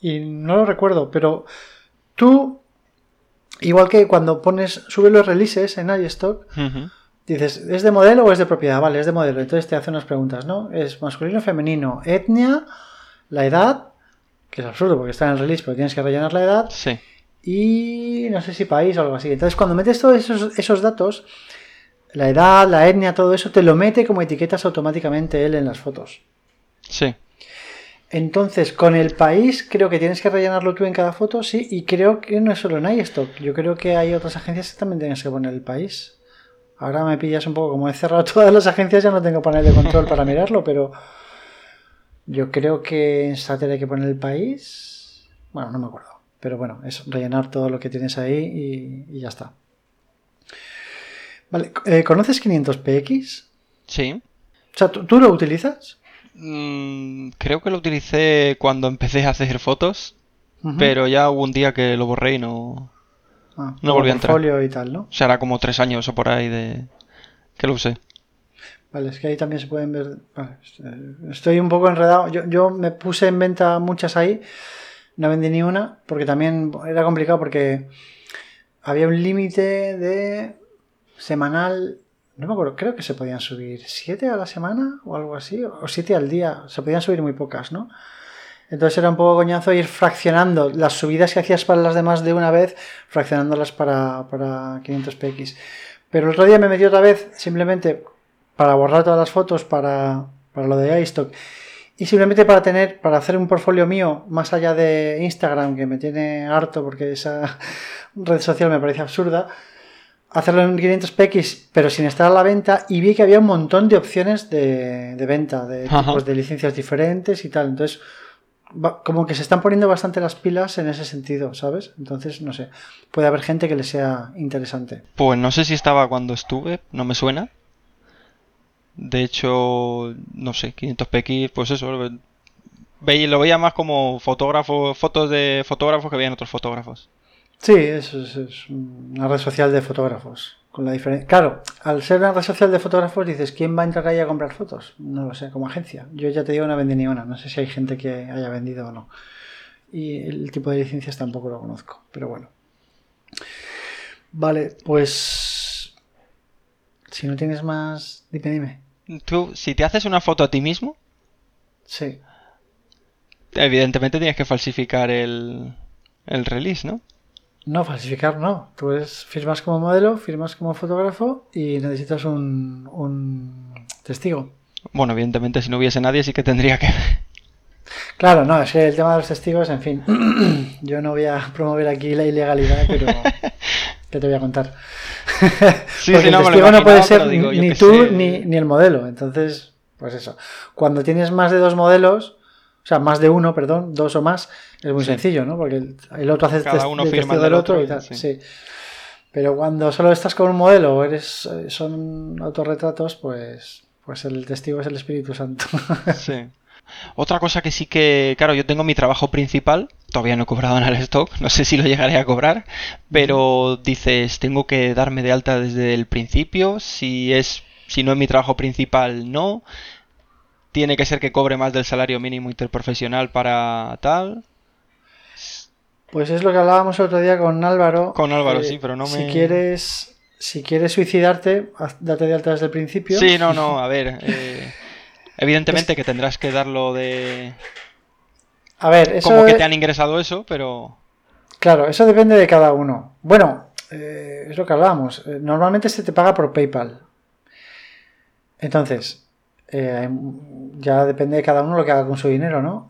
y no lo recuerdo, pero tú, igual que cuando pones, sube los releases en iStock, dices, ¿es de modelo o es de propiedad? Vale, es de modelo. Entonces te hace unas preguntas, ¿no? ¿Es masculino, femenino, etnia? la edad, que es absurdo porque está en el release, pero tienes que rellenar la edad. Sí. Y no sé si país o algo así. Entonces, cuando metes todos esos, esos datos, la edad, la etnia, todo eso, te lo mete como etiquetas automáticamente él en las fotos. Sí. Entonces, con el país, creo que tienes que rellenarlo tú en cada foto, sí, y creo que no es solo en iStock. Yo creo que hay otras agencias que también tienes que poner el país. Ahora me pillas un poco, como he cerrado [laughs] todas las agencias, ya no tengo panel de control para mirarlo, pero yo creo que en Sater hay que poner el país. Bueno, no me acuerdo. Pero bueno, es rellenar todo lo que tienes ahí y, ya está. Vale, eh, ¿conoces 500px? Sí. O sea, ¿tú, lo utilizas? Mm, creo que lo utilicé cuando empecé a hacer fotos, pero ya hubo un día que lo borré y no, ah, no volví a entrar. y tal, ¿no? O sea, era como tres años o por ahí de que lo usé. Vale, es que ahí también se pueden ver. estoy un poco enredado. Yo, yo me puse en venta muchas ahí no vendí ni una, porque también era complicado porque había un límite de semanal, no me acuerdo, creo que se podían subir siete a la semana o algo así, o siete al día, se podían subir muy pocas, ¿no? Entonces era un poco coñazo ir fraccionando las subidas que hacías para las demás de una vez, fraccionándolas para, para 500px. Pero el otro día me metí otra vez simplemente para borrar todas las fotos para, para lo de iStock y simplemente para tener, para hacer un portfolio mío, más allá de Instagram, que me tiene harto porque esa [laughs] red social me parece absurda, hacerlo en 500px, pero sin estar a la venta, y vi que había un montón de opciones de, venta, de tipos de licencias diferentes y tal. Entonces, como que se están poniendo bastante las pilas en ese sentido, ¿sabes? Entonces, no sé, puede haber gente que le sea interesante. Pues no sé si estaba cuando estuve, no me suena. De hecho, no sé, 500px, pues eso, lo veía más como fotógrafo, fotos de fotógrafos que veían otros fotógrafos. Sí, eso es, una red social de fotógrafos. Con la diferencia. Claro, al ser una red social de fotógrafos dices, ¿quién va a entrar ahí a comprar fotos? No lo sé, como agencia. Yo ya te digo, no vendí ni una. No sé si hay gente que haya vendido o no. Y el tipo de licencias tampoco lo conozco, pero bueno. Vale, pues. Si no tienes más, dime, dime tú, si te haces una foto a ti mismo, sí. Evidentemente tienes que falsificar el, el release, ¿no? No, falsificar no. Tú eres, firmas como modelo, firmas como fotógrafo y necesitas un, un testigo. Bueno, evidentemente si no hubiese nadie sí que tendría que... Claro, no, es que el tema de los testigos, en fin, [clears throat] yo no voy a promover aquí la ilegalidad, pero [laughs] ¿qué te voy a contar? [laughs] Sí, Porque el testigo no puede ser ni tú ni, ni, el modelo. Entonces, pues eso. Cuando tienes más de dos modelos, o sea, más de uno, perdón, dos o más, es muy sencillo, ¿no? Porque el, otro hace Cada uno firma del otro, y tal. Sí. Pero cuando solo estás con un modelo o eres, eh, son autorretratos, pues, pues el testigo es el Espíritu Santo. [laughs] Sí. Otra cosa que sí que, claro, yo tengo mi trabajo principal, todavía no he cobrado en el stock, no sé si lo llegaré a cobrar, pero dices, tengo que darme de alta desde el principio, si es si no es mi trabajo principal, no. Tiene que ser que cobre más del salario mínimo interprofesional para tal. Pues es lo que hablábamos el otro día con Álvaro. Con Álvaro, sí, pero no me. Si quieres, si quieres suicidarte, date de alta desde el principio. Sí, no, no, [laughs] a ver. Eh, Evidentemente que tendrás que darlo de... A ver, eso... Como que te han ingresado eso, pero... Claro, eso depende de cada uno. Bueno, eh, es lo que hablábamos. Eh, normalmente se te paga por PayPal. Entonces, eh, ya depende de cada uno lo que haga con su dinero, ¿no?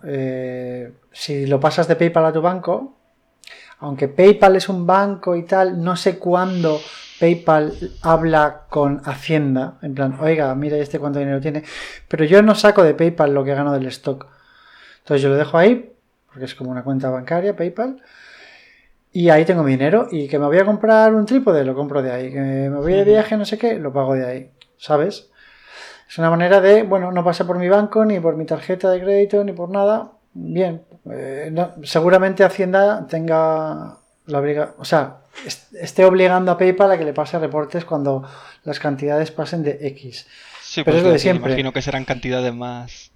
si lo pasas de PayPal a tu banco, aunque PayPal es un banco y tal, no sé cuándo PayPal habla con Hacienda, en plan, oiga, mira este cuánto dinero tiene, pero yo no saco de PayPal lo que gano del stock. Entonces yo lo dejo ahí, porque es como una cuenta bancaria, PayPal, y ahí tengo mi dinero, y que me voy a comprar un trípode, lo compro de ahí, que me voy de viaje, no sé qué, lo pago de ahí, ¿sabes? Es una manera de, bueno, no pasa por mi banco, ni por mi tarjeta de crédito, ni por nada. Bien, eh, seguramente Hacienda tenga la obligación, o sea, esté obligando a PayPal a que le pase reportes cuando las cantidades pasen de X. Sí, pero pues es lo de siempre. Imagino que serán cantidades más.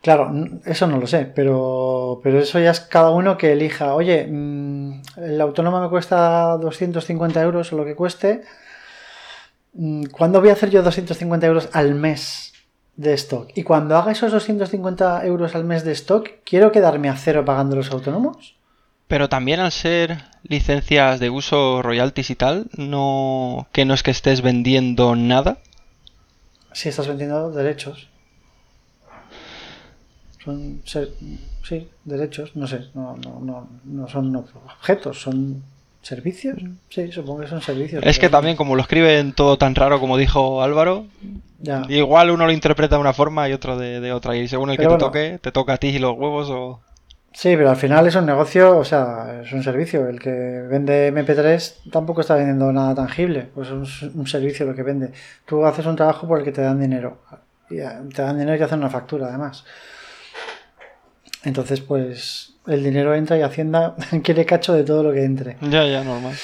Claro, eso no lo sé, pero, pero eso ya es cada uno que elija. Oye, mm, el autónomo me cuesta 250 euros o lo que cueste. Mm, ¿Cuándo voy a hacer yo 250 euros al mes de stock? Y cuando haga esos 250 euros al mes de stock, ¿quiero quedarme a cero pagando los autónomos? Pero también al ser licencias de uso, royalties y tal, no que no es que estés vendiendo nada. Sí, estás vendiendo derechos. Son, sí, derechos, no sé, no, no, no, no son objetos, son servicios. Sí, supongo que son servicios. Es que también como lo escriben todo tan raro como dijo Álvaro, igual uno lo interpreta de una forma y otro de, otra. Y según el que te toque, te toca a ti los huevos o... Sí, pero al final es un negocio, o sea, es un servicio. El que vende MP3 tampoco está vendiendo nada tangible, pues es un, servicio lo que vende. Tú haces un trabajo por el que te dan dinero. Y te dan dinero y te hacen una factura, además. Entonces, pues el dinero entra y Hacienda [laughs] quiere cacho de todo lo que entre. Ya, ya, normal.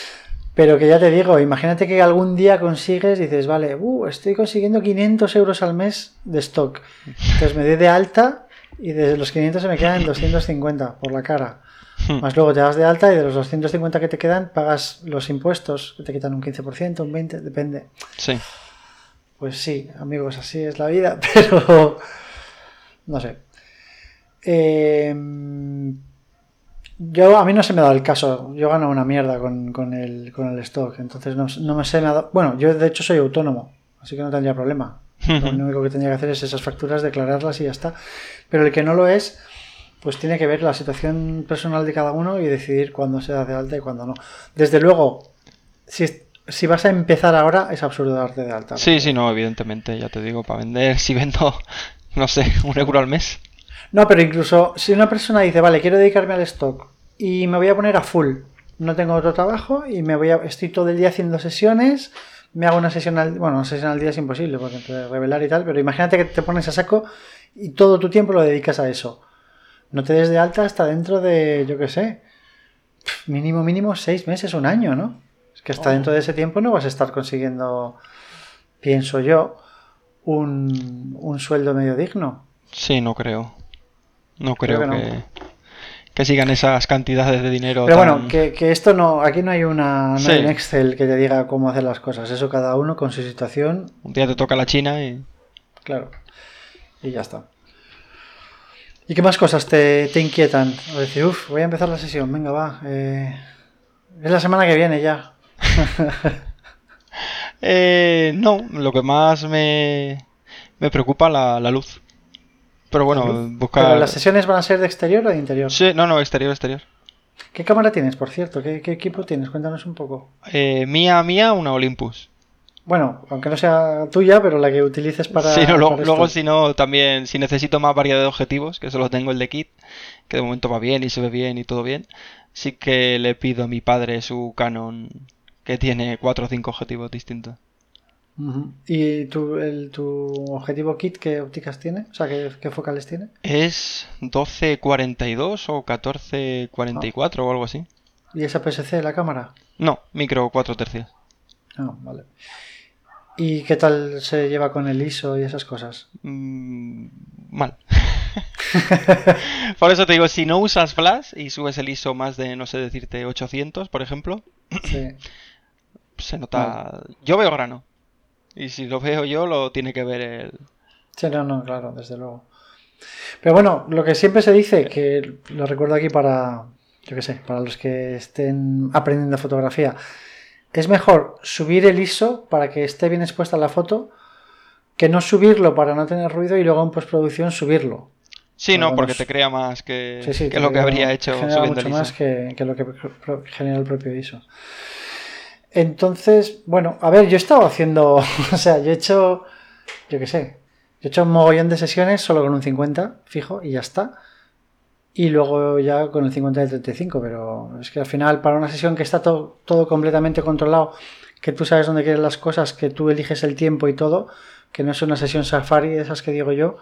Pero que ya te digo, imagínate que algún día consigues, dices, vale, uh, estoy consiguiendo 500 euros al mes de stock. Entonces me doy de alta y de los 500 se me quedan [laughs] 250 por la cara. Hmm. Más luego te das de alta y de los 250 que te quedan pagas los impuestos, que te quitan un 15%, un 20%, depende. Sí. Pues sí, amigos, así es la vida, [laughs] pero no sé. Eh, yo, a mí no se me ha dado el caso. Yo gano una mierda con, el, con el stock. Entonces no, no me se me ha dado. Bueno, yo de hecho soy autónomo, así que no tendría problema. Lo [laughs] único que tendría que hacer es esas facturas, declararlas y ya está. Pero el que no lo es, pues tiene que ver la situación personal de cada uno y decidir cuándo se da de alta y cuándo no. Desde luego, si, si vas a empezar ahora, es absurdo darte de alta. Sí, sí, no, evidentemente, ya te digo, para vender, [laughs] si vendo, no sé, un euro al mes. No, pero incluso si una persona dice, vale, quiero dedicarme al stock y me voy a poner a full, no tengo otro trabajo y me voy a, estoy todo el día haciendo sesiones, me hago una sesión al, bueno, una sesión al día es imposible porque entre revelar y tal, pero imagínate que te pones a saco y todo tu tiempo lo dedicas a eso. No te des de alta hasta dentro de, yo qué sé, mínimo, mínimo seis meses, un año, ¿no? Es que hasta oh. dentro de ese tiempo no vas a estar consiguiendo, pienso yo, un, un sueldo medio digno. Sí, no creo. No creo, que, sigan esas cantidades de dinero. Pero bueno, que, esto no, aquí no hay una no hay un Excel que te diga cómo hacer las cosas. Eso cada uno con su situación. Un día te toca la China y. Claro. Y ya está. ¿Y qué más cosas te, inquietan? O decir, uff, voy a empezar la sesión, venga, va. Eh, es la semana que viene ya. [laughs] eh, no, lo que más me, me preocupa la, la luz. Pero bueno, buscar. las sesiones van a ser de exterior o de interior? Sí, no, no, exterior, exterior. ¿Qué cámara tienes, por cierto? ¿Qué, equipo tienes? Cuéntanos un poco. Eh, mía, mía, una Olympus. Bueno, aunque no sea tuya, pero la que utilices para. Sí, no, luego, si no, también, si necesito más variedad de objetivos, que solo tengo el de kit, que de momento va bien y se ve bien y todo bien, sí que le pido a mi padre su Canon, que tiene cuatro o cinco objetivos distintos. ¿Y tu, el, tu objetivo kit qué ópticas tiene? O sea, ¿qué, focales tiene? Es 1242 o 1444 o algo así. ¿Y esa PSC la cámara? No, micro 4 tercios. Ah, vale. ¿Y qué tal se lleva con el ISO y esas cosas? Mm, mal. [laughs] por eso te digo, si no usas flash y subes el ISO más de, no sé decirte, 800, por ejemplo, [clears throat] se nota... Yo veo grano. Y si lo veo yo, lo tiene que ver él. Sí, no, no, claro, desde luego. Pero bueno, lo que siempre se dice, que lo recuerdo aquí para, yo qué sé, para los que estén aprendiendo fotografía, es mejor subir el ISO para que esté bien expuesta la foto que no subirlo para no tener ruido y luego en postproducción subirlo. Sí, no, porque te crea más que, lo que habría hecho subiendo mucho el ISO. más que, que, lo que genera el propio ISO. Entonces, bueno, a ver, yo he estado haciendo, [laughs] o sea, yo he hecho, yo qué sé, yo he hecho un mogollón de sesiones solo con un 50 fijo y ya está. Y luego ya con el 50 y el 35, pero es que al final para una sesión que está todo, completamente controlado, que tú sabes dónde quieres las cosas, que tú eliges el tiempo y todo, que no es una sesión safari de esas que digo yo,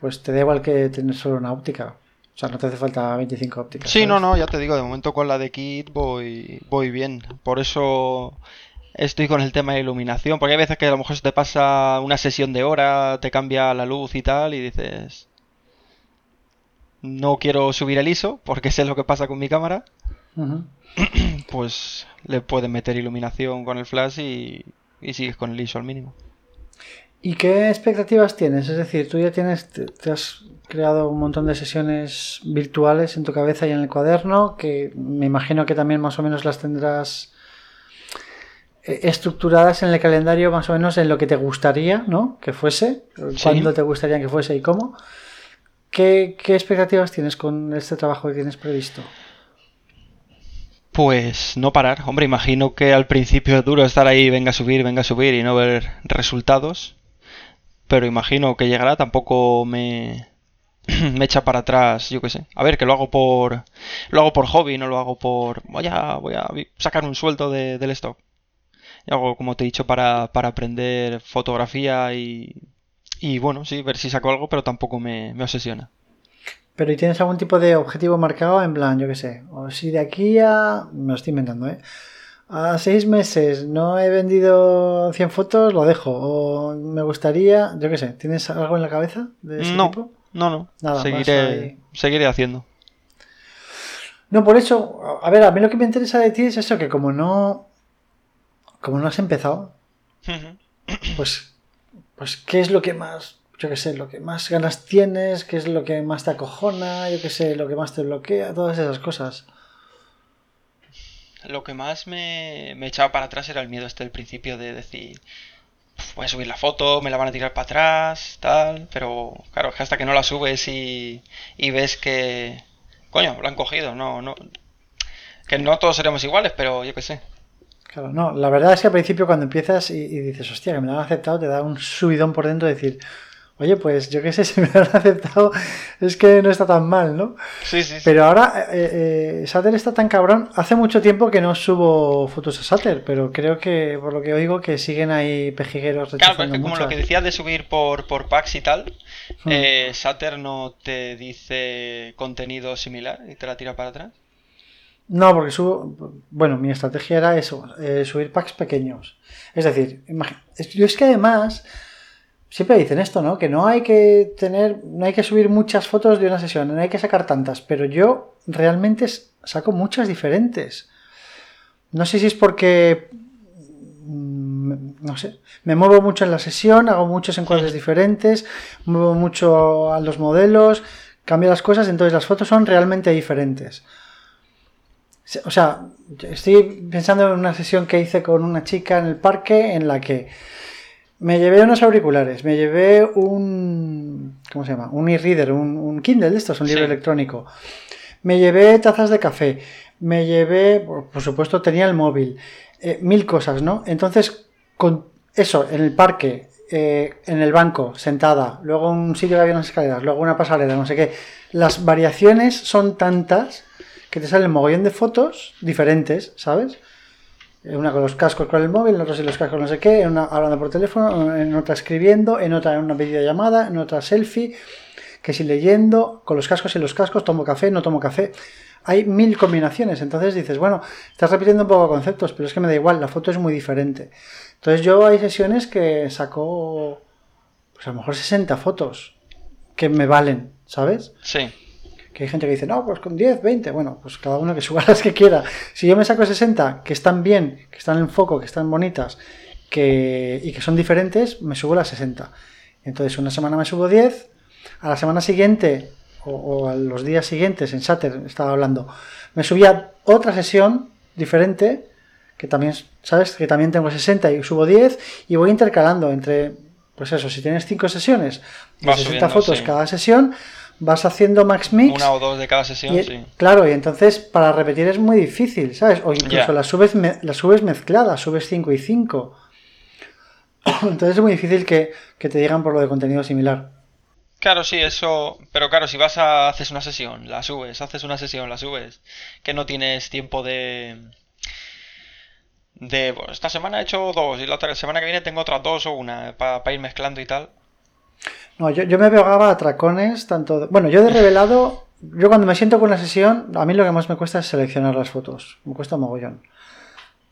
pues te da igual que tener solo una óptica. O sea, no te hace falta 25 ópticas. Sí, no, no, ya te digo, de momento con la de Kit voy, voy bien. Por eso estoy con el tema de iluminación, porque hay veces que a lo mejor se te pasa una sesión de hora, te cambia la luz y tal, y dices, no quiero subir el ISO, porque sé lo que pasa con mi cámara. [clears throat] Pues le puedes meter iluminación con el flash y, y sigues con el ISO al mínimo. ¿Y qué expectativas tienes? Es decir, tú ya tienes, te, has creado un montón de sesiones virtuales en tu cabeza y en el cuaderno, que me imagino que también más o menos las tendrás eh, estructuradas en el calendario más o menos en lo que te gustaría, ¿no? Que fuese, cuándo te gustaría que fuese y cómo. ¿qué, ¿qué expectativas tienes con este trabajo que tienes previsto? Pues no parar. Hombre, imagino que al principio es duro estar ahí, venga a subir, venga a subir y no ver resultados. Pero imagino que llegará, tampoco me, [clears throat] me echa para atrás, yo qué sé. A ver, que lo hago por lo hago por hobby, no lo hago por voy a voy a sacar un sueldo de, del stock. Y hago como te he dicho para, para aprender fotografía y y bueno, sí, ver si saco algo, pero tampoco me, me obsesiona. Pero ¿y tienes algún tipo de objetivo marcado en plan, yo qué sé? O si de aquí a... me lo estoy inventando, ¿eh? A seis meses no he vendido 100 fotos, lo dejo. O me gustaría, yo qué sé, ¿tienes algo en la cabeza de ese no, tipo? No, no, Nada, seguiré, seguiré haciendo. No, por eso, a ver, a mí lo que me interesa de ti es eso, que como no... Como no has empezado, pues, pues, ¿qué es lo que más yo qué sé, lo que más ganas tienes, qué es lo que más te acojona, yo qué sé, lo que más te bloquea, todas esas cosas. Lo que más me, echaba para atrás era el miedo este del principio de decir, voy a subir la foto, me la van a tirar para atrás, tal, pero claro, que hasta que no la subes y, y ves que, coño, lo han cogido, no, no, que no todos seremos iguales, pero yo qué sé. Claro, no, la verdad es que al principio cuando empiezas y, y dices, hostia, que me la han aceptado, te da un subidón por dentro de decir, oye, pues yo qué sé, [laughs] si me han aceptado, es que no está tan mal, ¿no? Sí, sí. Pero ahora, eh, eh, Sater está tan cabrón. Hace mucho tiempo que no subo fotos a Sater, pero creo que, por lo que oigo, que siguen ahí pejigueros Claro, porque como lo que decías de subir por, por packs y tal, hmm. eh, Sater no te dice contenido similar y te la tira para atrás. No, porque subo. Bueno, mi estrategia era eso, eh, subir packs pequeños. Es decir, yo es que además siempre dicen esto, ¿no? Que no hay que tener, no hay que subir muchas fotos de una sesión, no hay que sacar tantas, pero yo realmente saco muchas diferentes. No sé si es porque, mm, no sé, me muevo mucho en la sesión, hago muchos encuadres diferentes, muevo mucho a los modelos, cambio las cosas, entonces las fotos son realmente diferentes. O sea, estoy pensando en una sesión que hice con una chica en el parque en la que me llevé unos auriculares, me llevé un. ¿Cómo se llama? Un e-reader, un, Kindle de estos, un libro electrónico. Me llevé tazas de café, me llevé, por supuesto, tenía el móvil, eh, mil cosas, ¿no? Entonces, con eso, en el parque, eh, en el banco, sentada, luego un sitio que había unas escaleras, luego una pasarela, no sé qué, las variaciones son tantas que te salen mogollón de fotos diferentes, ¿sabes? Una con los cascos con el móvil, en otra sin los cascos no sé qué, en una hablando por teléfono, en otra escribiendo, en otra en una videollamada, en otra selfie, que si leyendo, con los cascos y los cascos, tomo café, no tomo café. Hay mil combinaciones, entonces dices, bueno, estás repitiendo un poco conceptos, pero es que me da igual, la foto es muy diferente. Entonces yo hay sesiones que saco, pues a lo mejor 60 fotos que me valen, ¿sabes? Sí. Que hay gente que dice, no, pues con 10, 20, bueno, pues cada uno que suba [laughs] las que quiera. Si yo me saco 60, que están bien, que están en foco, que están bonitas, que, y que son diferentes, me subo las 60. Entonces una semana me subo 10, a la semana siguiente, o, a los días siguientes, en Satter estaba hablando, me subía otra sesión diferente, que también, ¿sabes? Que también tengo 60 y subo 10, y voy intercalando entre, pues eso, si tienes 5 sesiones, de 60 fotos cada sesión, vas haciendo max mix. Una o dos de cada sesión, sí. Claro, y entonces para repetir es muy difícil, ¿sabes? O incluso las, subes las subes mezcladas, subes 5 y 5. [coughs] Entonces es muy difícil que, te digan por lo de contenido similar. Claro, sí, eso. Pero claro, si vas a haces una sesión, la subes, haces una sesión, la subes, que no tienes tiempo de. De. esta semana he hecho dos y la otra semana que viene tengo otras dos o una para ir mezclando y tal. No, yo, yo me pegaba a tracones, tanto. bueno, yo de revelado, yo cuando me siento con la sesión, a mí lo que más me cuesta es seleccionar las fotos. Me cuesta mogollón.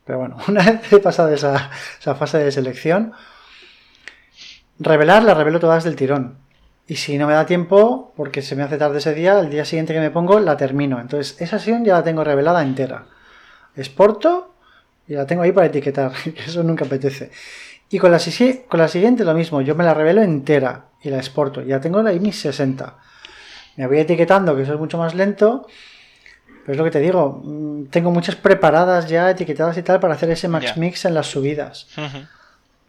Pero bueno, [laughs] una vez he pasado esa, esa fase de selección, revelar, la revelo todas del tirón. Y si no me da tiempo, porque se me hace tarde ese día, el día siguiente que me pongo, la termino. Entonces, esa sesión ya la tengo revelada entera. Exporto y la tengo ahí para etiquetar, [laughs] que eso nunca apetece. Y con la, con la siguiente lo mismo, yo me la revelo entera y la exporto. Ya tengo la mis 60. Me voy etiquetando, que eso es mucho más lento. Pero es lo que te digo, mm, tengo muchas preparadas ya etiquetadas y tal para hacer ese max mix en las subidas.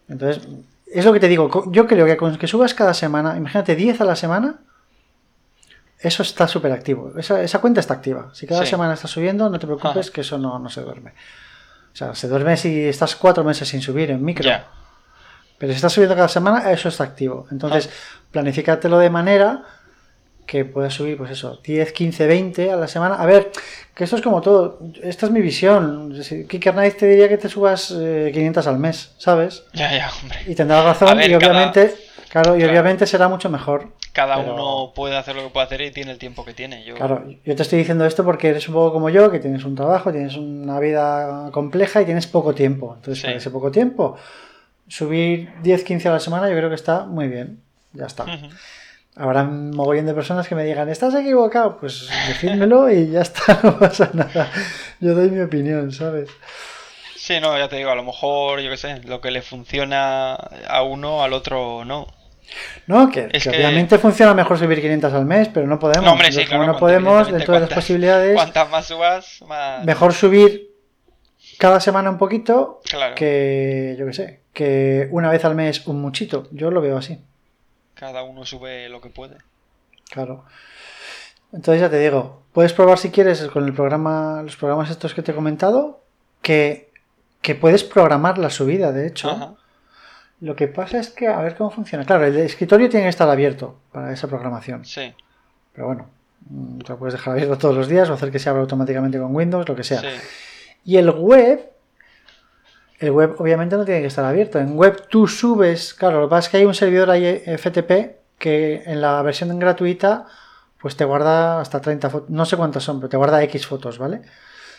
Entonces, es lo que te digo, yo creo que con que subas cada semana, imagínate 10 a la semana, eso está súper activo. Esa, cuenta está activa. Si cada semana está subiendo, no te preocupes que eso no, se duerme. O sea, se duerme si estás cuatro meses sin subir en micro. Pero si estás subiendo cada semana, eso está activo. Entonces, ah. planifícatelo de manera que puedas subir, pues eso, 10, 15, 20 a la semana. A ver, que esto es como todo. Esta es mi visión. Kicker Night te diría que te subas 500 eh, al mes, ¿sabes? Ya, ya, hombre. Y tendrás razón y obviamente, claro, y obviamente será mucho mejor. Cada uno puede hacer lo que puede hacer y tiene el tiempo que tiene. Yo... Claro, yo te estoy diciendo esto porque eres un poco como yo, que tienes un trabajo, tienes una vida compleja y tienes poco tiempo. Entonces, para ese poco tiempo, subir 10, 15 a la semana yo creo que está muy bien. Ya está. Habrá un mogollón de personas que me digan, ¿estás equivocado? Pues decídmelo y ya está, [laughs] no pasa nada. Yo doy mi opinión, ¿sabes? Sí, no, ya te digo, a lo mejor, yo qué sé, lo que le funciona a uno, al otro no. No, que, obviamente funciona mejor subir 500 al mes, pero no podemos. No, hombre, sí, claro, no podemos, dentro de las posibilidades. Cuantas más subas, más. Mejor subir cada semana un poquito que, yo qué sé, que una vez al mes un muchito. Yo lo veo así. Cada uno sube lo que puede. Claro. Entonces ya te digo, puedes probar si quieres con el programa, los programas estos que te he comentado, que, puedes programar la subida, de hecho. Lo que pasa es que, a ver cómo funciona. Claro, el escritorio tiene que estar abierto para esa programación. Sí. Pero bueno, mm, lo puedes dejar abierto todos los días o hacer que se abra automáticamente con Windows, lo que sea. Y el web, el web obviamente no tiene que estar abierto. En web tú subes, claro, lo que pasa es que hay un servidor ahí FTP que en la versión gratuita pues te guarda hasta 30 fotos, no sé cuántas son, pero te guarda X fotos, ¿vale?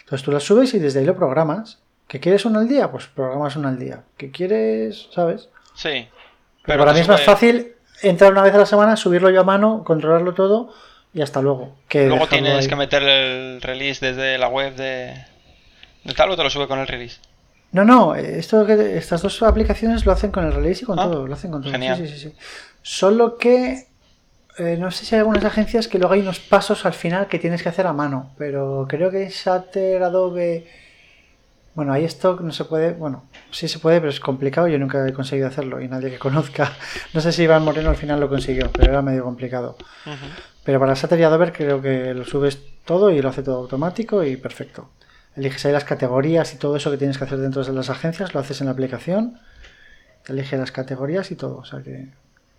Entonces tú las subes y desde ahí lo programas. ¿Que quieres una al día? Pues programas una al día. ¿Que quieres, sabes? Sí. Pero, para mí es más fácil entrar una vez a la semana, subirlo yo a mano, controlarlo todo y hasta luego. Que luego tienes que meter el release desde la web de tal o te lo sube con el release. No, no, esto que estas dos aplicaciones lo hacen con el release y con ah, todo, lo hacen con todo. Genial. Sí, sí, sí. Solo que eh, no sé si hay algunas agencias que luego hay unos pasos al final que tienes que hacer a mano, pero creo que Shutter, Adobe, bueno, ahí esto no se puede, bueno, sí se puede, pero es complicado, yo nunca he conseguido hacerlo y nadie que conozca, [laughs] no sé si Iván Moreno al final lo consiguió, pero era medio complicado. Pero para Shutter y Adobe creo que lo subes todo y lo hace todo automático y perfecto. Eliges ahí las categorías y todo eso que tienes que hacer dentro de las agencias, lo haces en la aplicación, elige las categorías y todo, o sea que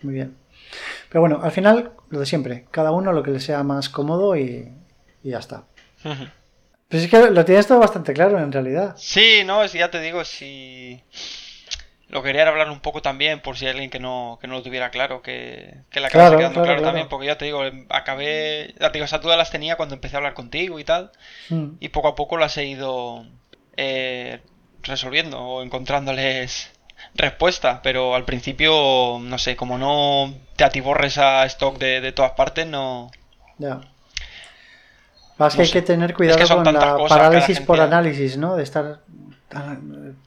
muy bien. Pero bueno, al final, lo de siempre, cada uno lo que le sea más cómodo y, ya está. Pues es que lo tienes todo bastante claro en realidad. Sí, no, ya te digo, si... Lo quería hablar un poco también, por si hay alguien que no, que no lo tuviera claro, que, que la acabase quedando claro, también, porque ya te digo, acabé, ya te digo, esa duda las tenía cuando empecé a hablar contigo y tal, mm. y poco a poco las he ido eh, resolviendo o encontrándoles respuesta, pero al principio, no sé, como no te atiborres a stock de, todas partes, no... Ya. Más que hay que tener cuidado con la parálisis por análisis, ¿no? De estar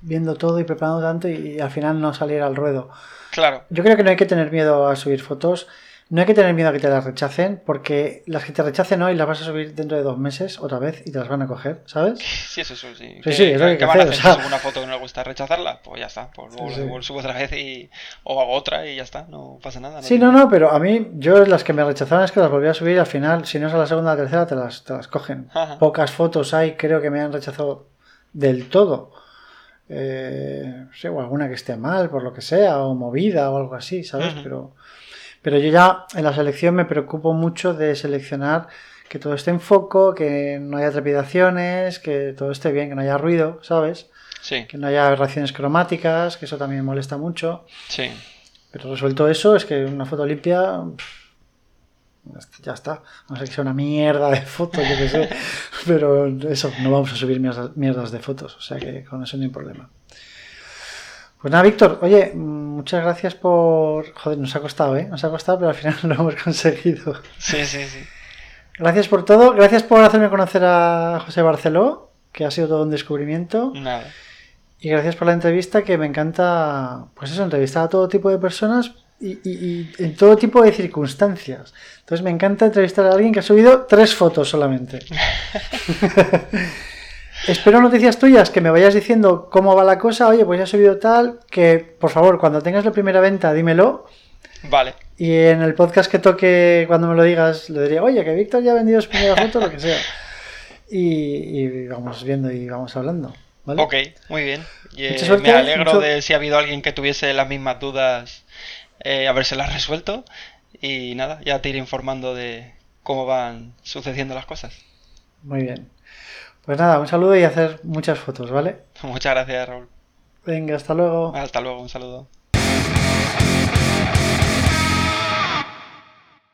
viendo todo y preparando tanto y, al final no salir al ruedo. Claro. Yo creo que no hay que tener miedo a subir fotos. No hay que tener miedo a que te las rechacen, porque las que te rechacen hoy las vas a subir dentro de dos meses otra vez y te las van a coger, ¿sabes? Sí, es eso, sí. Sí, sí, es lo que, que van a hacer. Si una foto que no le gusta rechazarla, pues ya está. Pues luego, subo otra vez y, o hago otra y ya está, no pasa nada. sí, no, no, pero a mí, yo las que me rechazaron es que las volví a subir y al final, si no es a la segunda o la tercera, te las, te las cogen. Pocas fotos hay, creo que me han rechazado del todo. Eh, o alguna que esté mal, por lo que sea, o movida o algo así, ¿sabes? Pero pero yo ya en la selección me preocupo mucho de seleccionar que todo esté en foco, que no haya trepidaciones, que todo esté bien, que no haya ruido, ¿sabes? Sí. Que no haya aberraciones cromáticas, que eso también molesta mucho. Sí. Pero resuelto eso, es que una foto limpia. Ya está. No sé que sea una mierda de fotos, yo qué sé. [laughs] pero eso, no vamos a subir mierdas de fotos. O sea que con eso no hay problema. Pues nada, Víctor, oye, muchas gracias por... Joder, nos ha costado, ¿eh? Nos ha costado, pero al final [laughs] lo hemos conseguido. Sí, sí, sí. Gracias por todo. Gracias por hacerme conocer a José Barceló, que ha sido todo un descubrimiento. Nada. Y gracias por la entrevista, que me encanta, pues eso, entrevistar a todo tipo de personas y, y, en todo tipo de circunstancias. Entonces me encanta entrevistar a alguien que ha subido tres fotos solamente. [laughs] Espero noticias tuyas, que me vayas diciendo cómo va la cosa. Oye, pues ya ha subido tal, que por favor, cuando tengas la primera venta, dímelo. Vale. Y en el podcast que toque, cuando me lo digas, le diría, oye, que Víctor ya ha vendido su primera foto, lo que sea. Y, vamos viendo y vamos hablando. ¿vale? Ok, muy bien. Eh, me alegro de si ha habido alguien que tuviese las mismas dudas, eh, las resuelto. Y nada, ya te iré informando de cómo van sucediendo las cosas. Muy bien. Pues nada, un saludo y hacer muchas fotos, ¿vale? [laughs] Muchas gracias, Raúl. Venga, hasta luego. Hasta luego, un saludo.